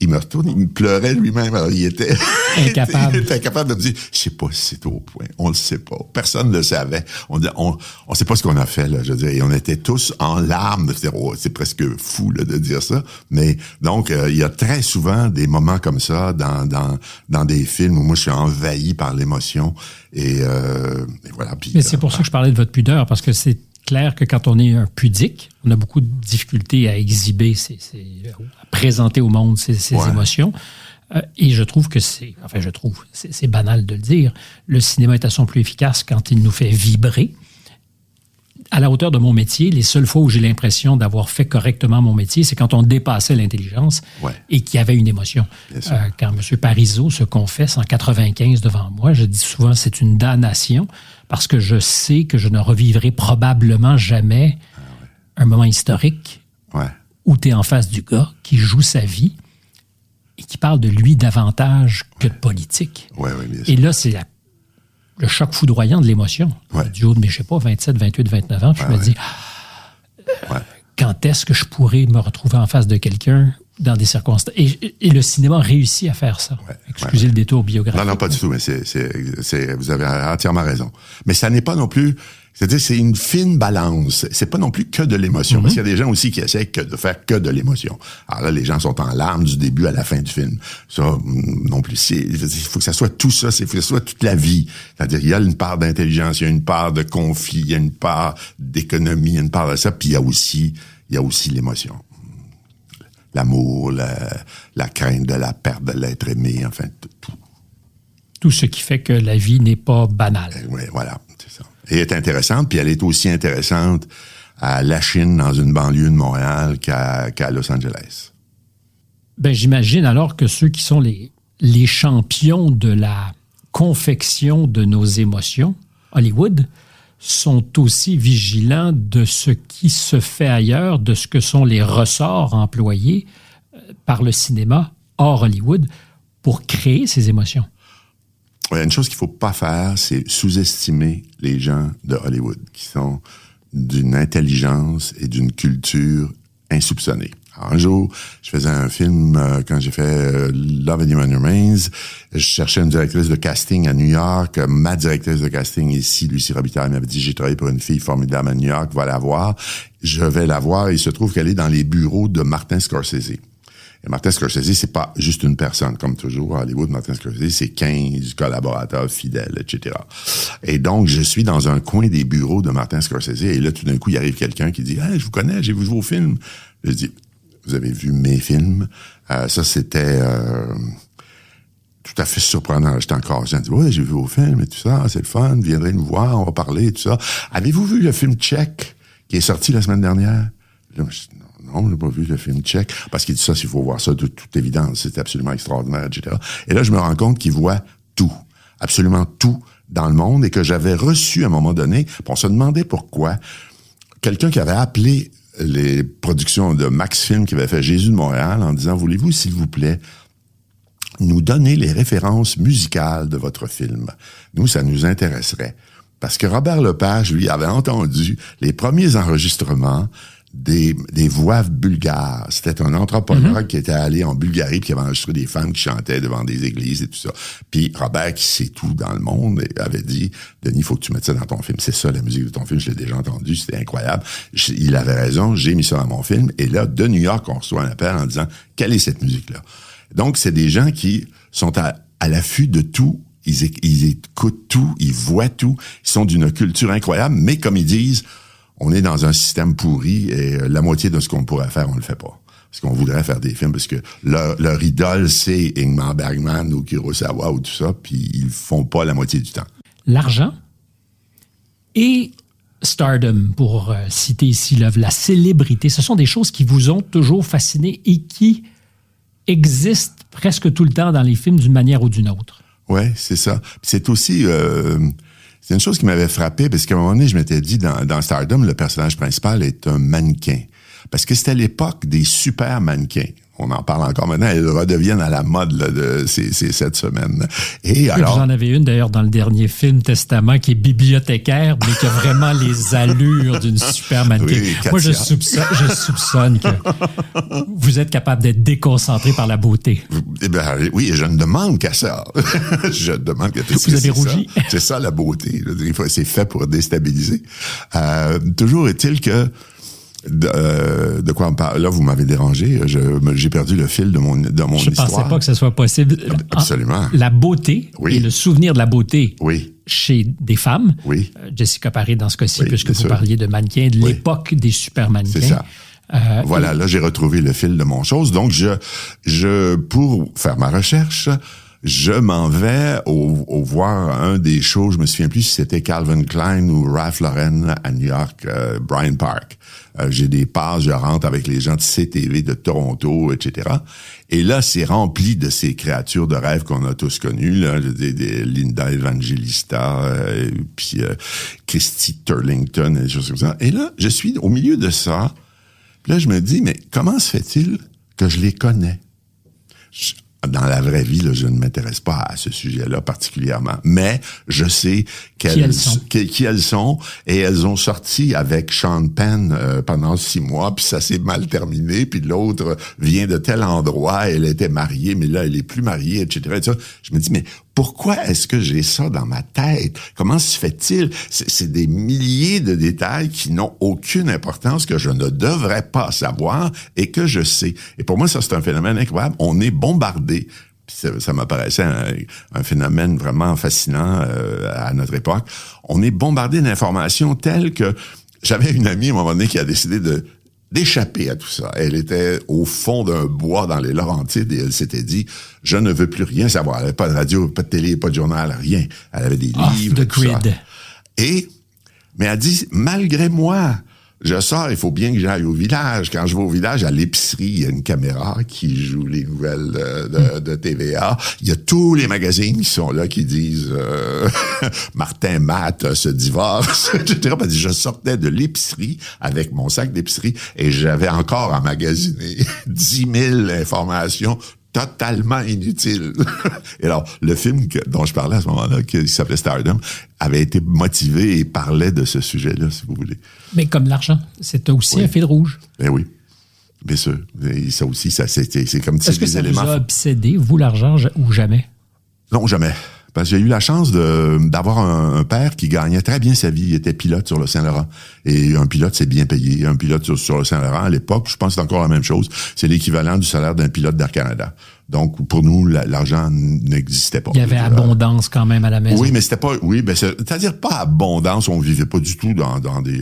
Il me retourne, il me pleurait lui-même. Alors, il était [laughs] Incapable. il était incapable de me dire, je sais pas si c'était au point. On le sait pas. Personne ne le savait. On, on, on sait pas ce qu'on a fait, là. Je veux dire, et on était tous en larmes oh, c'est presque fou, là, de dire ça. Mais, donc, euh, il y a très souvent des moments comme ça dans, dans, dans des films où moi, je suis envahi par l'émotion. Et, euh, et voilà. Puis, Mais c'est euh, pour ça que je parlais de votre pudeur, parce que c'est clair que quand on est un pudique, on a beaucoup de difficultés à exhiber, ses- ses- à présenter au monde ses, ses Ouais. émotions. Euh, et je trouve que c'est, enfin je trouve, c'est c'est banal de le dire, le cinéma est à son plus efficace quand il nous fait vibrer. à la hauteur de mon métier, les seules fois où j'ai l'impression d'avoir fait correctement mon métier, c'est quand on dépassait l'intelligence Ouais. et qu'il y avait une émotion. Euh, quand M. Parizeau se confesse en 95 devant moi, je dis souvent c'est une damnation parce que je sais que je ne revivrai probablement jamais un moment historique Ouais. où tu es en face du gars qui joue sa vie et qui parle de lui davantage que de politique. Et là, c'est le choc foudroyant de l'émotion. Du haut de mes, je sais pas, 27, 28, 29 ans. Puis je me dis, ah, quand est-ce que je pourrais me retrouver en face de quelqu'un dans des circonstances. Et, et le cinéma réussit à faire ça. Ouais, Excusez ouais, le détour biographique. Non, non, pas du tout, mais c'est, c'est, c'est, vous avez entièrement raison. Mais ça n'est pas non plus, c'est-à-dire, c'est une fine balance. C'est pas non plus que de l'émotion. Parce qu'il y a des gens aussi qui essaient que de faire que de l'émotion. Alors là, les gens sont en larmes du début à la fin du film. Ça, mm, non plus. Il faut que ça soit tout ça. Il faut que ça soit toute la vie. C'est-à-dire, il y a une part d'intelligence, il y a une part de conflit, il y a une part d'économie, il y a une part de ça. Puis il y a aussi, il y a aussi l'émotion. L'amour, la, la crainte de la perte de l'être aimé, enfin, tout. tout. Ce qui fait que la vie n'est pas banale. Oui, voilà, c'est ça. Et elle est intéressante, puis elle est aussi intéressante à La Chine, dans une banlieue de Montréal, qu'à qu'à Los Angeles. Ben, j'imagine alors que ceux qui sont les, les champions de la confection de nos émotions, Hollywood, sont aussi vigilants de ce qui se fait ailleurs, de ce que sont les ressorts employés euh, par le cinéma hors Hollywood pour créer ces émotions. Une chose qu'il faut pas faire, c'est sous-estimer les gens de Hollywood, qui sont d'une intelligence et d'une culture insoupçonnée. Un jour, je faisais un film euh, quand j'ai fait euh, Love and Human Remains. Je cherchais une directrice de casting à New York. Ma directrice de casting ici, Lucie Robitaille, m'avait dit j'ai travaillé pour une fille formidable à New York, va la voir. Je vais la voir. Il se trouve qu'elle est dans les bureaux de Martin Scorsese. Et Martin Scorsese, c'est pas juste une personne, comme toujours à Hollywood. Martin Scorsese, c'est 15 collaborateurs fidèles, etc. Et donc, je suis dans un coin des bureaux de Martin Scorsese, et là, tout d'un coup, il arrive quelqu'un qui dit, hey, je vous connais, j'ai vu vos films. Je dis, vous avez vu mes films? Euh, ça, c'était euh, tout à fait surprenant. J'étais encore jeune. Je ouais, j'ai vu vos films et tout ça, c'est le fun, viendrez nous voir, on va parler et tout ça. Avez-vous vu le film Tchèque qui est sorti la semaine dernière? Non, non, j'ai pas vu le film tchèque. Parce qu'il dit ça, s'il faut voir ça de toute évidence. C'est absolument extraordinaire, etc. Et là, je me rends compte qu'il voit tout. Absolument tout dans le monde et que j'avais reçu à un moment donné, on se demandait pourquoi, quelqu'un qui avait appelé les productions de Max Film qui avait fait Jésus de Montréal en disant, voulez-vous, s'il vous plaît, nous donner les références musicales de votre film? Nous, ça nous intéresserait. Parce que Robert Lepage, lui, avait entendu les premiers enregistrements des, des voix bulgares. C'était un anthropologue qui était allé en Bulgarie puis qui avait enregistré des femmes qui chantaient devant des églises et tout ça. Puis Robert, qui sait tout dans le monde, avait dit, Denis, il faut que tu mettes ça dans ton film. C'est ça, la musique de ton film. Je l'ai déjà entendu. C'était incroyable. Je- il avait raison. J'ai mis ça dans mon film. Et là, de New York, on reçoit un appel en disant, quelle est cette musique-là? Donc, c'est des gens qui sont à, à l'affût de tout. Ils écoutent tout, ils voient tout. Ils sont d'une culture incroyable, mais comme ils disent, on est dans un système pourri et euh, la moitié de ce qu'on pourrait faire, on le fait pas. Parce qu'on voudrait faire des films, parce que leur, leur idole, c'est Ingmar Bergman ou Kurosawa ou tout ça, puis ils font pas la moitié du temps. L'argent et stardom, pour euh, citer ici l'œuvre, la célébrité, ce sont des choses qui vous ont toujours fasciné et qui existent presque tout le temps dans les films d'une manière ou d'une autre. Ouais, c'est ça. C'est aussi euh, c'est une chose qui m'avait frappé parce qu'à un moment donné, je m'étais dit dans, dans Stardom, le personnage principal est un mannequin. Parce que c'était l'époque des super mannequins. On en parle encore maintenant. Elles redeviennent à la mode là, de ces, ces cette semaine. Et Alors, Vous en avez une d'ailleurs dans le dernier film Testament qui est bibliothécaire, mais qui a vraiment [laughs] les allures d'une super mannequin. Oui. Moi, je soupçonne, je soupçonne que vous êtes capable d'être déconcentré par la beauté. eh ben, oui, je ne demande qu'à ça. [laughs] je demande qu'à Vous que avez rougi. C'est ça la beauté. C'est fait pour déstabiliser. Euh, toujours est-il que de, euh, de quoi on parle? Là, vous m'avez dérangé. Je j'ai perdu le fil de mon de mon Je histoire. pensais pas que ce soit possible. Absolument. La beauté Oui. et le souvenir de la beauté Oui. chez des femmes. Oui. Euh, Jessica Paré dans ce cas-ci, Oui, puisque vous sûr. parliez de mannequins, de Oui. l'époque des super mannequins. C'est ça. Euh, Voilà, là j'ai retrouvé le fil de mon chose. Donc je, je pour faire ma recherche, je m'en vais au, au voir un des shows, je me souviens plus si c'était Calvin Klein ou Ralph Lauren à New York, euh, Bryant Park. Euh, j'ai des passes, je rentre avec les gens de CTV de Toronto, etc. Et là, c'est rempli de ces créatures de rêve qu'on a tous connues, là, Linda Evangelista, euh, puis euh, Christy Turlington, et des choses comme ça. Et là, je suis au milieu de ça. Puis là, je me dis, mais comment se fait-il que je les connais? Dans la vraie vie, là, je ne m'intéresse pas à ce sujet-là particulièrement, mais je sais qu'elles, elles sont. qui, qui elles sont et elles ont sorti avec Sean Penn euh, pendant six mois, puis ça s'est mal terminé, puis l'autre vient de tel endroit, elle était mariée, mais là elle est plus mariée, etc. Et ça, je me dis mais pourquoi est-ce que j'ai ça dans ma tête? Comment se fait-il? C'est, des milliers de détails qui n'ont aucune importance que je ne devrais pas savoir et que je sais. Et pour moi, ça c'est un phénomène incroyable. On est bombardé ça, ça m'apparaissait un, un phénomène vraiment fascinant euh, à notre époque. On est bombardé d'informations telles que j'avais une amie à un moment donné qui a décidé de d'échapper à tout ça. Elle était au fond d'un bois dans les Laurentides et elle s'était dit je ne veux plus rien savoir. Elle n'avait pas de radio, pas de télé, pas de journal, rien. Elle avait des Off livres, the tout ça. grid. Et mais elle dit malgré moi, je sors, il faut bien que j'aille au village. Quand je vais au village, à l'épicerie, il y a une caméra qui joue les nouvelles euh, de, de TVA. Il y a tous les magazines qui sont là qui disent euh, [laughs] Martin Matt se divorce, [laughs] etc. Je sortais de l'épicerie avec mon sac d'épicerie et j'avais encore emmagasiné 10 000 informations totalement inutile. [laughs] et alors, le film que- dont je parlais à ce moment-là, qui s'appelait Stardom, avait été motivé et parlait de ce sujet-là, si vous voulez. Mais comme l'argent, c'est aussi Oui. un fil rouge. Ben oui, bien sûr. Et ça aussi, ça c'est comme Est-ce que ça vous éléments. a obsédé, vous, l'argent, ou jamais? Non, jamais. Parce que j'ai eu la chance d'avoir un, père qui gagnait très bien sa vie. Il était pilote sur le Saint-Laurent. Et un pilote, c'est bien payé. Un pilote sur, sur le Saint-Laurent, à l'époque, je pense que c'est encore la même chose. C'est l'équivalent du salaire d'un pilote d'Air Canada. Donc, pour nous, la- l'argent n'existait pas. Il y avait dire, abondance quand même à la maison. Oui, mais c'était pas. Oui, ben c'est- c'est-à-dire pas abondance. On vivait pas du tout dans dans des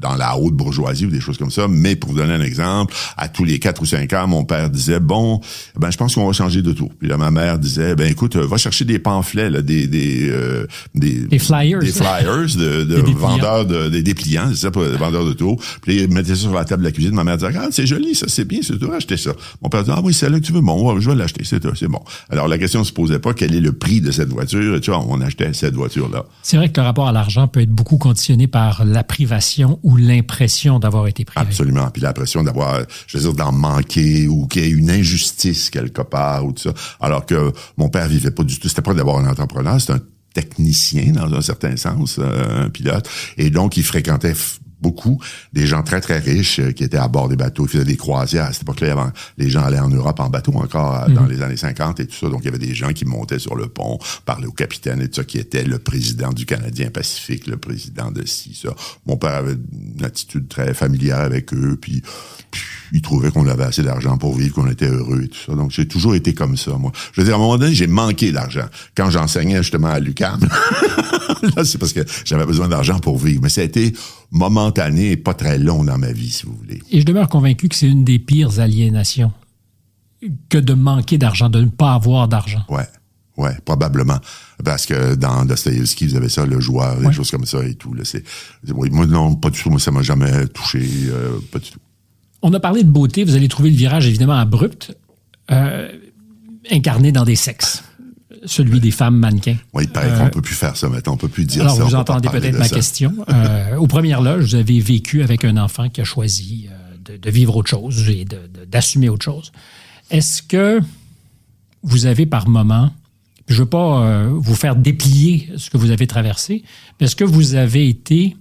dans la haute bourgeoisie ou des choses comme ça. Mais pour vous donner un exemple, à tous les quatre ou cinq ans, mon père disait bon, ben je pense qu'on va changer de tour. Puis là, ma mère disait ben écoute, euh, va chercher des pamphlets, là, des des euh, des, Des flyers. des flyers de, [laughs] de Des vendeurs de des dépliants, c'est ça, pour les vendeurs de tours. Puis il mettait ça sur la table de la cuisine. Ma mère disait ah c'est joli, ça c'est bien, c'est tout, acheter ça. Mon père disait ah oui c'est là que tu veux, bon, ouais, je vais l'acheter, c'est tout, c'est bon. Alors la question se posait pas quel est le prix de cette voiture? Et tu vois, on achetait cette voiture là. C'est vrai que le rapport à l'argent peut être beaucoup conditionné par la privation ou l'impression d'avoir été privé. Absolument. Puis l'impression d'avoir, je veux dire, d'en manquer ou qu'il y ait une injustice quelque part ou tout ça. Alors que mon père vivait pas du tout. C'était pas d'abord un entrepreneur, c'était un technicien dans un certain sens, euh, un pilote. Et donc, il fréquentait beaucoup des gens très, très riches euh, qui étaient à bord des bateaux. Ils faisaient des croisières. À cette époque-là, avant, les gens allaient en Europe en bateau encore euh, dans les années 50 et tout ça. Donc, il y avait des gens qui montaient sur le pont, parlaient au capitaine et tout ça, qui était le président du Canadien Pacifique, le président de ci, ça. Mon père avait une attitude très familière avec eux, puis, puis il trouvait qu'on avait assez d'argent pour vivre, qu'on était heureux et tout ça. Donc, j'ai toujours été comme ça, moi. Je veux dire, à un moment donné, j'ai manqué d'argent. Quand j'enseignais justement à l'UQAM, [laughs] là, c'est parce que j'avais besoin d'argent pour vivre. Mais ça a été momentané et pas très long dans ma vie, si vous voulez. Et je demeure convaincu que c'est une des pires aliénations que de manquer d'argent, de ne pas avoir d'argent. Ouais. Ouais, probablement. Parce que dans Dostoevsky, vous avez ça, le joueur, des choses comme ça et tout. Là, c'est, oui, moi, non, pas du tout. Moi, ça m'a jamais touché. euh, pas du tout. On a parlé de beauté, vous allez trouver le virage évidemment abrupt, euh, incarné dans des sexes, celui des femmes mannequins. Ouais, il paraît qu'on peut plus faire ça maintenant. On peut plus dire Alors, ça. on vous entendez peut-être ma ça. question. Euh, aux premières loges, vous avez vécu avec un enfant qui a choisi euh, de, de vivre autre chose et de- de- d'assumer autre chose. Est-ce que vous avez par moment, je ne veux pas euh, vous faire déplier ce que vous avez traversé, mais est-ce que vous avez été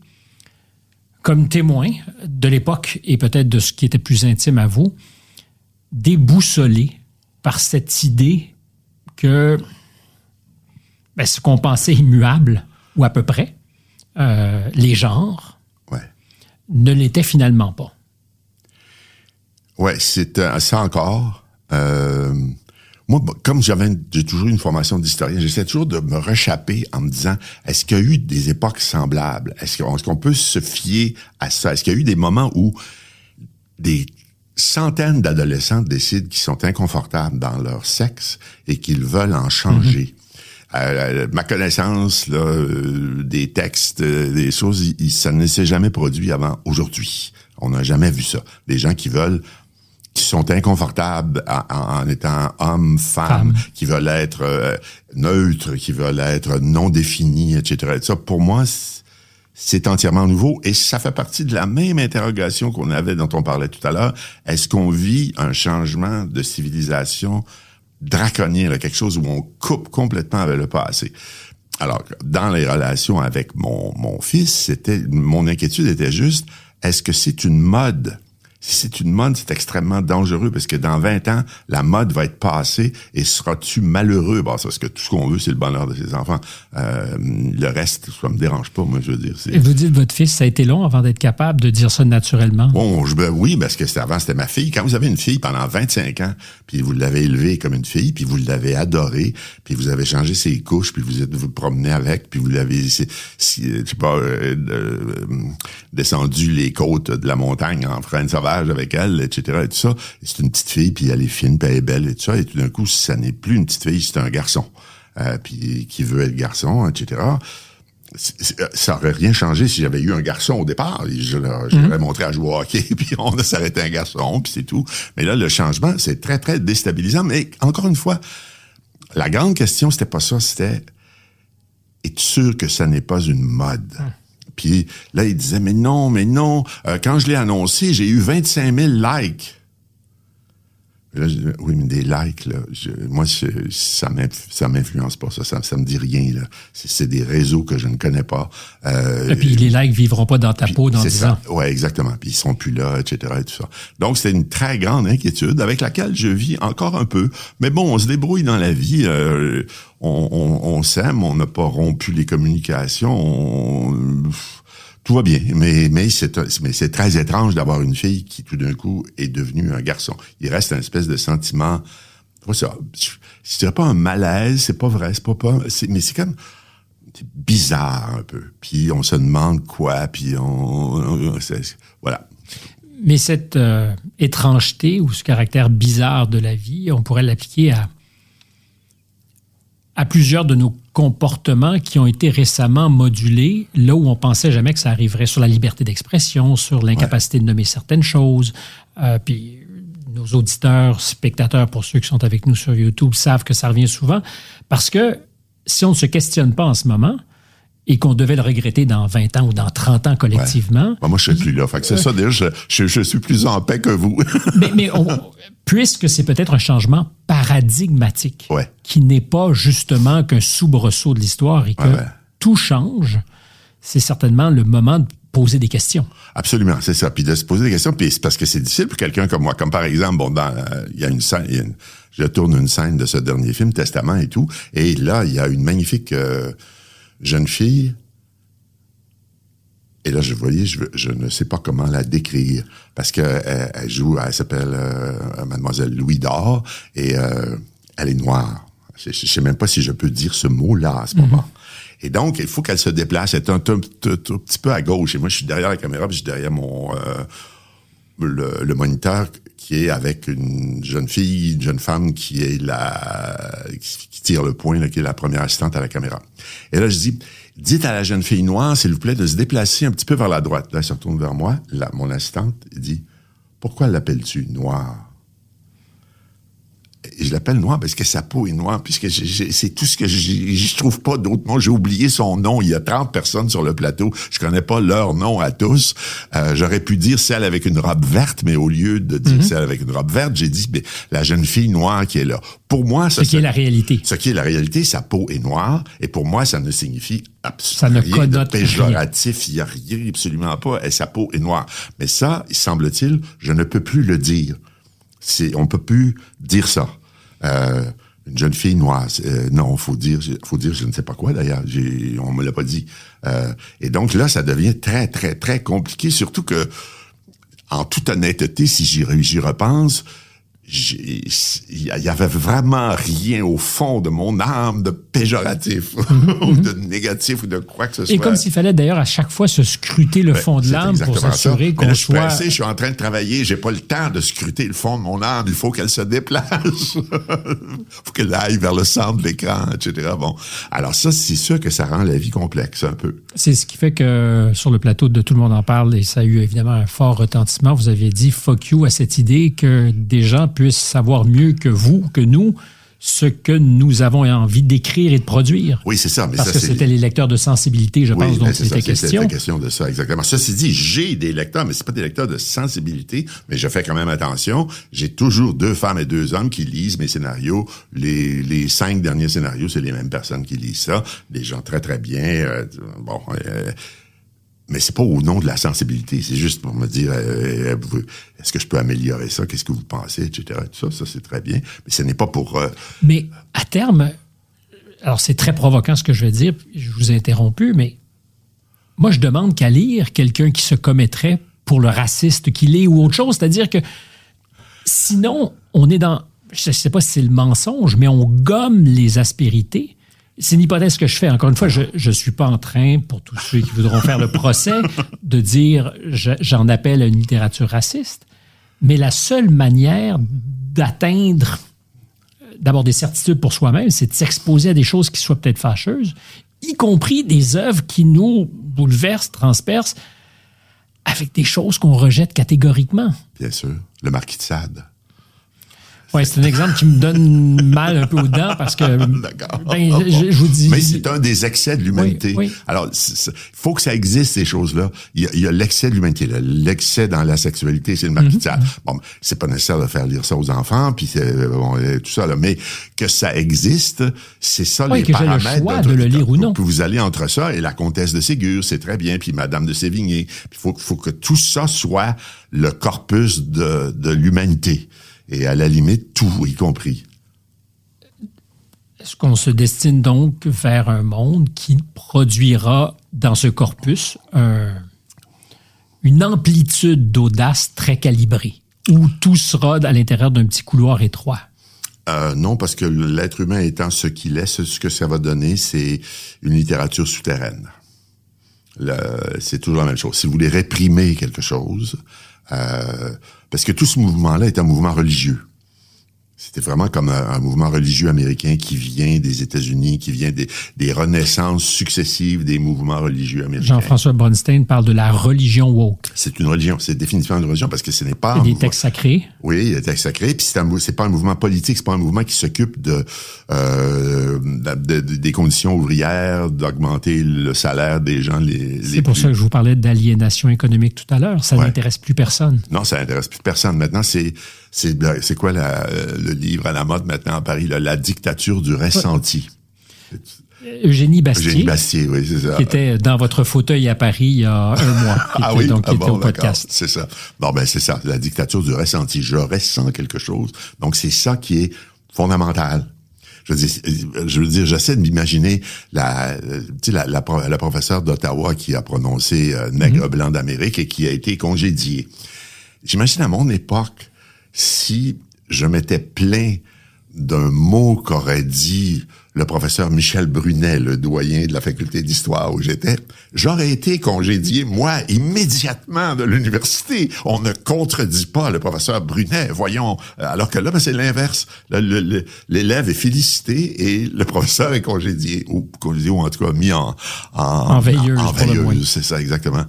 comme témoin de l'époque et peut-être de ce qui était plus intime à vous, déboussolé par cette idée que ben, ce qu'on pensait immuable, ou à peu près, euh, les genres, Ouais. ne l'étaient finalement pas. Ouais, c'est euh, ça encore. Euh, moi, comme j'avais, j'ai toujours une formation d'historien, j'essaie toujours de me réchapper en me disant, est-ce qu'il y a eu des époques semblables? Est-ce qu'on est-ce qu'on peut se fier à ça? Est-ce qu'il y a eu des moments où des centaines d'adolescents décident qu'ils sont inconfortables dans leur sexe et qu'ils veulent en changer? Ma connaissance là, euh, des textes, euh, des choses, il- il- ça ne s'est jamais produit avant aujourd'hui. On n'a jamais vu ça. Des gens qui veulent qui sont inconfortables en, étant hommes, femmes, Femmes. qui veulent être euh, neutres, qui veulent être non définis, etc. Et ça, pour moi, c'est entièrement nouveau et ça fait partie de la même interrogation qu'on avait dont on parlait tout à l'heure. Est-ce qu'on vit un changement de civilisation draconien, quelque chose où on coupe complètement avec le passé? Alors, dans les relations avec mon, mon fils, c'était mon inquiétude était juste, est-ce que c'est une mode? Si c'est une mode, c'est extrêmement dangereux parce que dans 20 ans, la mode va être passée et seras-tu malheureux? Bon, parce que tout ce qu'on veut, c'est le bonheur de ses enfants. Euh, le reste, ça me dérange pas, moi, je veux dire. c'est- Et vous dites votre fils, ça a été long avant d'être capable de dire ça naturellement. Bon, je, ben oui, parce que avant, c'était ma fille. Quand vous avez une fille pendant 25 ans, puis vous l'avez élevée comme une fille, puis vous l'avez adorée, puis vous avez changé ses couches, puis vous êtes vous promenez avec, puis vous l'avez, si, si, je sais pas, euh, euh, descendu les côtes de la montagne en freine sauvage avec elle, etc. et tout ça. Et c'est une petite fille, puis elle est fine, puis elle est belle, et tout ça. Et tout d'un coup, ça n'est plus une petite fille, c'est un garçon. Euh, puis qui veut être garçon, etc euh, ça aurait rien changé si j'avais eu un garçon au départ. Je l'aurais montré à jouer au hockey, [laughs] puis on a s'arrêté un garçon, puis c'est tout. Mais là, le changement, c'est très, très déstabilisant. Mais encore une fois, la grande question, c'était pas ça, c'était es-tu sûr que ça n'est pas une mode? Puis là, il disait, mais non, mais non. Euh, quand je l'ai annoncé, j'ai eu 25 000 likes. Là, je dis, oui, mais des likes, là, je- moi, je- ça m'inf- ça m'influence pas, ça, ça, ça me dit rien, là. C'est des réseaux que je ne connais pas. Euh, Et puis les likes vivront pas dans ta peau dans c'est 10 ça. ans. Ouais, exactement. Puis ils sont plus là, etc. Et tout ça. Donc c'est une très grande inquiétude avec laquelle je vis encore un peu. Mais bon, on se débrouille dans la vie. euh, on on, on s'aime, on n'a pas rompu les communications. on- tout va bien, mais mais c'est très étrange d'avoir une fille qui tout d'un coup est devenue un garçon. Il reste un espèce de sentiment. Pas ça. Pas un malaise, c'est pas vrai, c'est pas pas. Mais c'est comme bizarre un peu. Puis on se demande quoi, puis on, on- voilà. Mais cette euh, étrangeté ou ce caractère bizarre de la vie, on pourrait l'appliquer à, à plusieurs de nos comportements qui ont été récemment modulés, là où on pensait jamais que ça arriverait, sur la liberté d'expression, sur l'incapacité de nommer certaines choses. Euh, puis nos auditeurs, spectateurs, pour ceux qui sont avec nous sur YouTube, savent que ça revient souvent, parce que si on ne se questionne pas en ce moment, et qu'on devait le regretter dans 20 ans ou dans 30 ans collectivement, Bon, moi, je suis plus là. Fait que c'est ça, déjà, je, je, je suis plus en paix que vous. [laughs] mais, mais on- puisque c'est peut-être un changement paradigmatique, Ouais. qui n'est pas justement qu'un soubresaut de l'histoire et que Ouais, tout change, c'est certainement le moment de poser des questions. Absolument, c'est ça. Puis de se poser des questions, puis c'est parce que c'est difficile pour quelqu'un comme moi. Comme par exemple, bon, dans euh, il y a une scène, il y a une- je tourne une scène de ce dernier film, Testament et tout, et là, il y a une magnifique euh, jeune fille. Et là, je voyais, je, je ne sais pas comment la décrire parce que elle, elle joue, elle s'appelle euh, Mademoiselle Louis d'Or et euh, elle est noire. Je, je sais même pas si je peux dire ce mot-là à ce moment. Et donc, il faut qu'elle se déplace. Elle est un, tout- tout- tout petit peu à gauche. Et moi, je suis derrière la caméra, puis je suis derrière mon euh, le, le moniteur qui est avec une jeune fille, une jeune femme qui est la qui, tire le point, là, qui est la première assistante à la caméra. Et là, je dis, dites à la jeune fille noire, s'il vous plaît, de se déplacer un petit peu vers la droite. Là, elle se retourne vers moi. Là, mon assistante dit, pourquoi l'appelles-tu noire? Je l'appelle noir parce que sa peau est noire, puisque c'est tout ce que je trouve pas d'autre nom. J'ai oublié son nom. Il y a 30 personnes sur le plateau. Je connais pas leur nom à tous. Euh, J'aurais pu dire celle avec une robe verte, mais au lieu de dire celle avec une robe verte, j'ai dit mais, la jeune fille noire qui est là. Pour moi, ça, Ce qui est la réalité. ce qui est la réalité, sa peau est noire, et pour moi, ça ne signifie Ça absolument ne rien de péjoratif. Il n'y a rien, absolument pas. Et sa peau est noire. Mais ça, semble-t-il, je ne peux plus le dire. C'est, on peut plus dire ça. Euh, une jeune fille noire, euh, non, faut dire, faut dire, je ne sais pas quoi d'ailleurs. On me l'a pas dit. Euh, et donc là, ça devient très, très, très compliqué, surtout que, en toute honnêteté, si j'y, repense, il y il avait vraiment rien au fond de mon âme de péjoratif [laughs] ou de négatif ou de quoi que ce soit. Et comme s'il fallait d'ailleurs à chaque fois se scruter le Ben, fond de l'âme pour s'assurer qu'on je suis soit. pressé, je suis en train de travailler, j'ai pas le temps de scruter le fond de mon âme, il faut qu'elle se déplace. [laughs] faut qu'elle aille vers le centre de l'écran, etc. Bon. Alors ça, c'est sûr que ça rend la vie complexe un peu. C'est ce qui fait que sur le plateau de Tout le monde en parle, et ça a eu évidemment un fort retentissement, vous aviez dit fuck you à cette idée que des gens puissent savoir mieux que vous, que nous, ce que nous avons envie d'écrire et de produire. Oui, c'est ça. Mais Parce ça, que c'était les lecteurs de sensibilité, je Oui, pense, dont c'était question. la question de ça, exactement. Ceci dit, j'ai des lecteurs, mais c'est pas des lecteurs de sensibilité, mais je fais quand même attention. J'ai toujours deux femmes et deux hommes qui lisent mes scénarios. Les, les cinq derniers scénarios, c'est les mêmes personnes qui lisent ça. Des gens très, très bien. euh, bon, euh, mais c'est pas au nom de la sensibilité, c'est juste pour me dire euh, vous- est-ce que je peux améliorer ça, qu'est-ce que vous pensez, etc. Tout ça, ça c'est très bien. Mais ce n'est pas pour euh, Mais à terme, alors c'est très provoquant ce que je vais dire, je vous ai interrompu, mais moi je demande qu'à lire quelqu'un qui se commettrait pour le raciste qu'il est ou autre chose, c'est-à-dire que sinon on est dans, je ne sais pas si c'est le mensonge, mais on gomme les aspérités. C'est une hypothèse que je fais. Encore une fois, je ne suis pas en train, pour tous ceux qui voudront faire le procès, [laughs] de dire je- j'en appelle à une littérature raciste. Mais la seule manière d'atteindre d'abord des certitudes pour soi-même, c'est de s'exposer à des choses qui soient peut-être fâcheuses, y compris des œuvres qui nous bouleversent, transpercent, avec des choses qu'on rejette catégoriquement. bien sûr le marquis de Sade. Ouais, c'est un exemple qui me donne mal un peu aux dents parce que [laughs] D'accord. ben, je, je vous dis. Mais c'est un des excès de l'humanité. Oui, oui. Alors, il faut que ça existe, ces choses-là. Il y a, l'excès de l'humanité. L'excès dans la sexualité, c'est le de Sade. Mhm. Bon, c'est pas nécessaire de faire lire ça aux enfants, puis c'est, bon, euh, tout ça, là. Mais que ça existe, c'est ça Oui, les que j'ai le paramètres. choix de le lire ou non. Puis vous allez entre ça et la comtesse de Ségur, c'est très bien, puis Madame de Sévigné. Il faut, faut que tout ça soit le corpus de, de l'humanité. Et à la limite, tout y compris. Est-ce qu'on se destine donc vers un monde qui produira dans ce corpus un- une amplitude d'audace très calibrée, où tout sera à l'intérieur d'un petit couloir étroit? Euh, non, parce que l'être humain étant ce qu'il est, ce que ça va donner, c'est une littérature souterraine. C'est toujours la même chose. Si vous voulez réprimer quelque chose, parce que tout ce mouvement-là est un mouvement religieux. C'était vraiment comme un, un mouvement religieux américain qui vient des États-Unis, qui vient des, des renaissances successives des mouvements religieux américains. Jean-François Bronstein parle de la religion woke. C'est une religion, c'est définitivement une religion parce que ce n'est pas Et un des mouvement- textes sacrés. oui, il y a des textes sacrés, puis c'est pas un mouvement politique, c'est pas un mouvement qui s'occupe de, euh, de- de- des conditions ouvrières, d'augmenter le salaire des gens les, C'est pour plus- ça que je vous parlais d'aliénation économique tout à l'heure. Ça Ouais. n'intéresse plus personne. Non, ça intéresse plus personne. Maintenant, c'est c'est c'est quoi la, euh, le livre à la mode maintenant à Paris, là, la dictature du ressenti. Eugénie Bastier, Eugénie Bastier, oui, c'est ça. qui était dans votre fauteuil à Paris il y a un mois, [laughs] qui Ah était, oui, donc qui Ah était au podcast. C'est ça. Bon, ben c'est ça, la dictature du ressenti. Je ressens quelque chose. Donc c'est ça qui est fondamental. Je veux dire, je veux dire, j'essaie de m'imaginer la, euh, tu sais, la, la, pro- la professeure d'Ottawa qui a prononcé euh, nègre blanc d'Amérique et qui a été congédiée. J'imagine à mon époque, si je m'étais plaint d'un mot qu'aurait dit le professeur Michel Brunet, le doyen de la faculté d'histoire où j'étais, j'aurais été congédié, moi, immédiatement de l'université. On ne contredit pas le professeur Brunet, voyons. Alors que là, ben, c'est l'inverse. L'élève est félicité et le professeur est congédié, ou congédié, ou en tout cas mis en, en, En veilleuse, en veilleuse, c'est ça, exactement.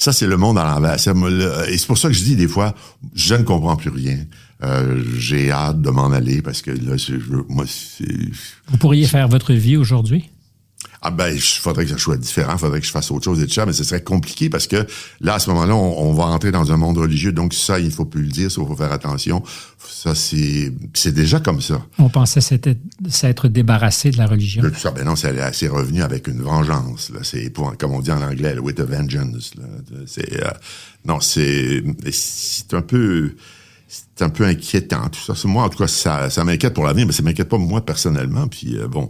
Ça, c'est le monde à l'envers. Le- Et c'est pour ça que je dis des fois, je ne comprends plus rien. Euh, J'ai hâte de m'en aller parce que là, je, moi, c'est... Vous pourriez faire votre vie aujourd'hui? Ah ben, il faudrait que ça soit différent, il faudrait que je fasse autre chose et tout ça, mais ce serait compliqué parce que là, à ce moment-là, on, on va entrer dans un monde religieux, donc ça, il faut plus le dire, ça, il faut faire attention. Ça, c'est c'est déjà comme ça. On pensait s'être s'être débarrassé de la religion. Tout ça, ben non, c'est revenu avec une vengeance. Là, c'est pour, comme on dit en anglais, with a vengeance. Là. C'est euh, non, c'est c'est un peu c'est un peu inquiétant tout ça. Moi, en tout cas, ça, ça m'inquiète pour l'avenir, mais ça m'inquiète pas moi personnellement. Puis euh, bon,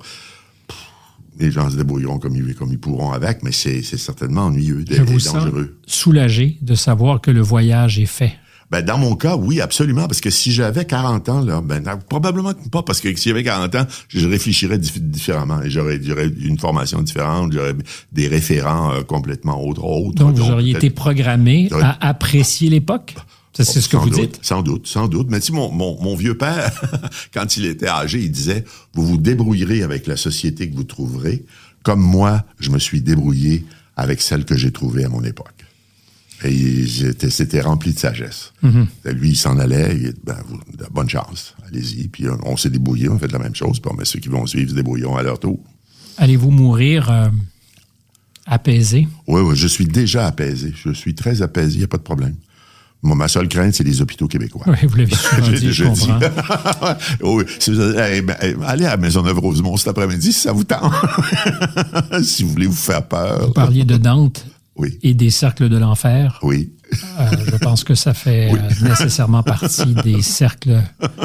les gens se débrouilleront comme ils, comme ils pourront avec, mais c'est certainement ennuyeux Je et, vous et sens dangereux. soulagé de savoir que le voyage est fait. Ben, dans mon cas, oui, absolument, parce que si j'avais 40 ans, là, ben, probablement pas, parce que si j'avais 40 ans, je réfléchirais dif- différemment et j'aurais, une formation différente, j'aurais des référents euh, donc, autre, autre. Donc, vous auriez été programmé à apprécier l'époque? C'est ce que Sans vous doute, dites? Sans doute, sans doute. Mais tu sais, mon, mon, mon vieux père, [laughs] quand il était âgé, il disait, vous vous débrouillerez avec la société que vous trouverez, comme moi, je me suis débrouillé avec celle que j'ai trouvée à mon époque. Et c'était rempli de sagesse. Lui, il s'en allait, il, ben, vous, bonne chance, allez-y. Puis on, on s'est débrouillé, on fait la même chose. Puis on met ceux qui vont suivre se débrouilleront à leur tour. Allez-vous mourir euh, apaisé? Oui, oui, je suis déjà apaisé. Je suis très apaisé, il n'y a pas de problème. Moi, ma seule crainte, c'est les hôpitaux québécois. Oui, vous l'avez souvent [laughs] dit, je dit. comprends. [laughs] oui, si vous allez, eh ben, eh, allez à Maisonneuve-Rosemont cet après-midi si ça vous tente. [laughs] si vous voulez vous faire peur. Vous parliez de Dante Oui, et des cercles de l'enfer. oui. Euh, je pense que ça fait euh, nécessairement partie des cercles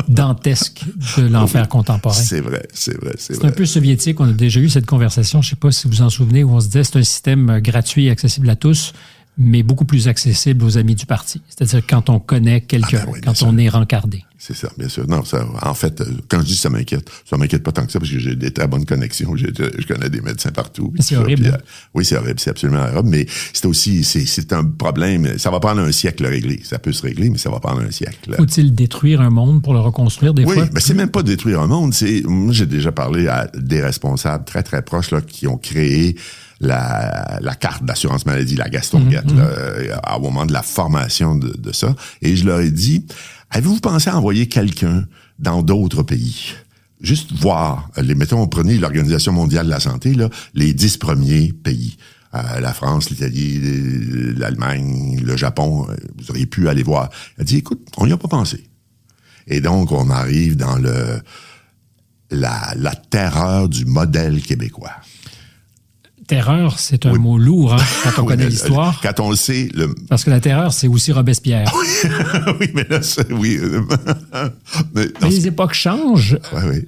dantesques de l'enfer contemporain. C'est vrai, c'est vrai, c'est C'est vrai. un peu soviétique. On a déjà eu cette conversation. Je ne sais pas si vous en souvenez, où on se disait c'est un système euh, gratuit et accessible à tous, mais beaucoup plus accessible aux amis du parti. C'est-à-dire quand on connaît quelqu'un, Ah ben oui, quand sûr. on est rencardé. C'est ça, bien sûr. Non, ça, en fait, euh, quand je dis ça m'inquiète, ça m'inquiète pas tant que ça parce que j'ai des très bonnes connexions. J'ai- Je connais des médecins partout. C'est ça, horrible, puis, hein? euh, oui, c'est horrible, c'est absolument horrible. Mais c'est aussi, c'est, c'est un problème. Ça va prendre un siècle à régler. Ça peut se régler, mais ça va prendre un siècle. Faut-il détruire un monde pour le reconstruire des Oui, fois? mais c'est même pas détruire un monde. C'est moi j'ai déjà parlé à des responsables très très proches là qui ont créé la, la carte d'assurance maladie, la Gaston-Guette, là, euh, au moment de la formation de, de ça. Et je leur ai dit, avez-vous pensé à envoyer quelqu'un dans d'autres pays? Juste voir, les mettons, prenez l'Organisation mondiale de la santé, là, les dix premiers pays. Euh, la France, l'Italie, l'Allemagne, le Japon, euh, vous auriez pu aller voir. Elle a dit, écoute, on n'y a pas pensé. Et donc, on arrive dans le la, la terreur du modèle québécois. Terreur, c'est un Oui. mot lourd hein, quand on Oui, connaît l'histoire. Quand on le sait, le... Parce que la terreur, c'est aussi Robespierre. oui, [laughs] mais là, c'est- oui. euh, [laughs] mais, les époques changent. ouais, ouais.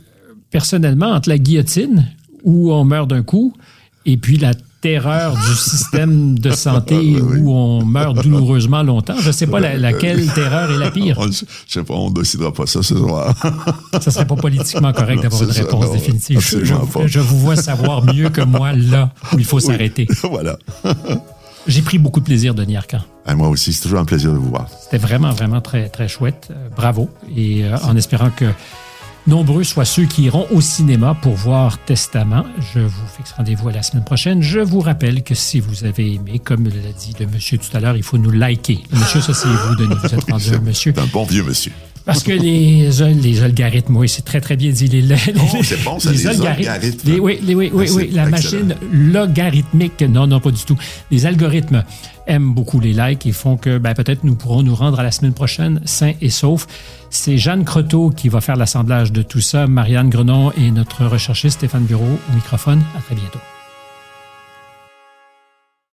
personnellement, entre la guillotine, où on meurt d'un coup, et puis la terreur du système de santé Oui, oui. où on meurt douloureusement longtemps, je ne sais pas la- laquelle terreur est la pire. On- je sais pas, on décidera pas ça ce soir. Ça serait pas politiquement correct d'avoir une ça, réponse non, définitive. Je vous vois savoir mieux que moi là où il faut s'arrêter. [laughs] voilà. J'ai pris beaucoup de plaisir, Denis Arcan. Ah, moi aussi, c'est toujours un plaisir de vous voir. C'était vraiment, vraiment très, très chouette. Euh, bravo. Et euh, en espérant que nombreux soient ceux qui iront au cinéma pour voir Testament, je vous fixe rendez-vous à la semaine prochaine. Je vous rappelle que si vous avez aimé, comme l'a dit le monsieur tout à l'heure, il faut nous liker. Le monsieur, ça c'est vous, Denis. Vous êtes rendu un monsieur. Un bon vieux monsieur. Parce que les, les algorithmes, oui, c'est très, très bien dit. Les, les, Oh, c'est bon, ça, les algorithmes. les- oui, les- oui, oui, Ah, oui, c'est la excellent. machine logarithmique. Non, non, pas du tout. Les algorithmes aiment beaucoup les likes et font que ben, peut-être nous pourrons nous rendre à la semaine prochaine sains et saufs. C'est Jeanne Croteau qui va faire l'assemblage de tout ça. Marianne Grenon et notre recherchiste Stéphane Bureau au microphone. À très bientôt.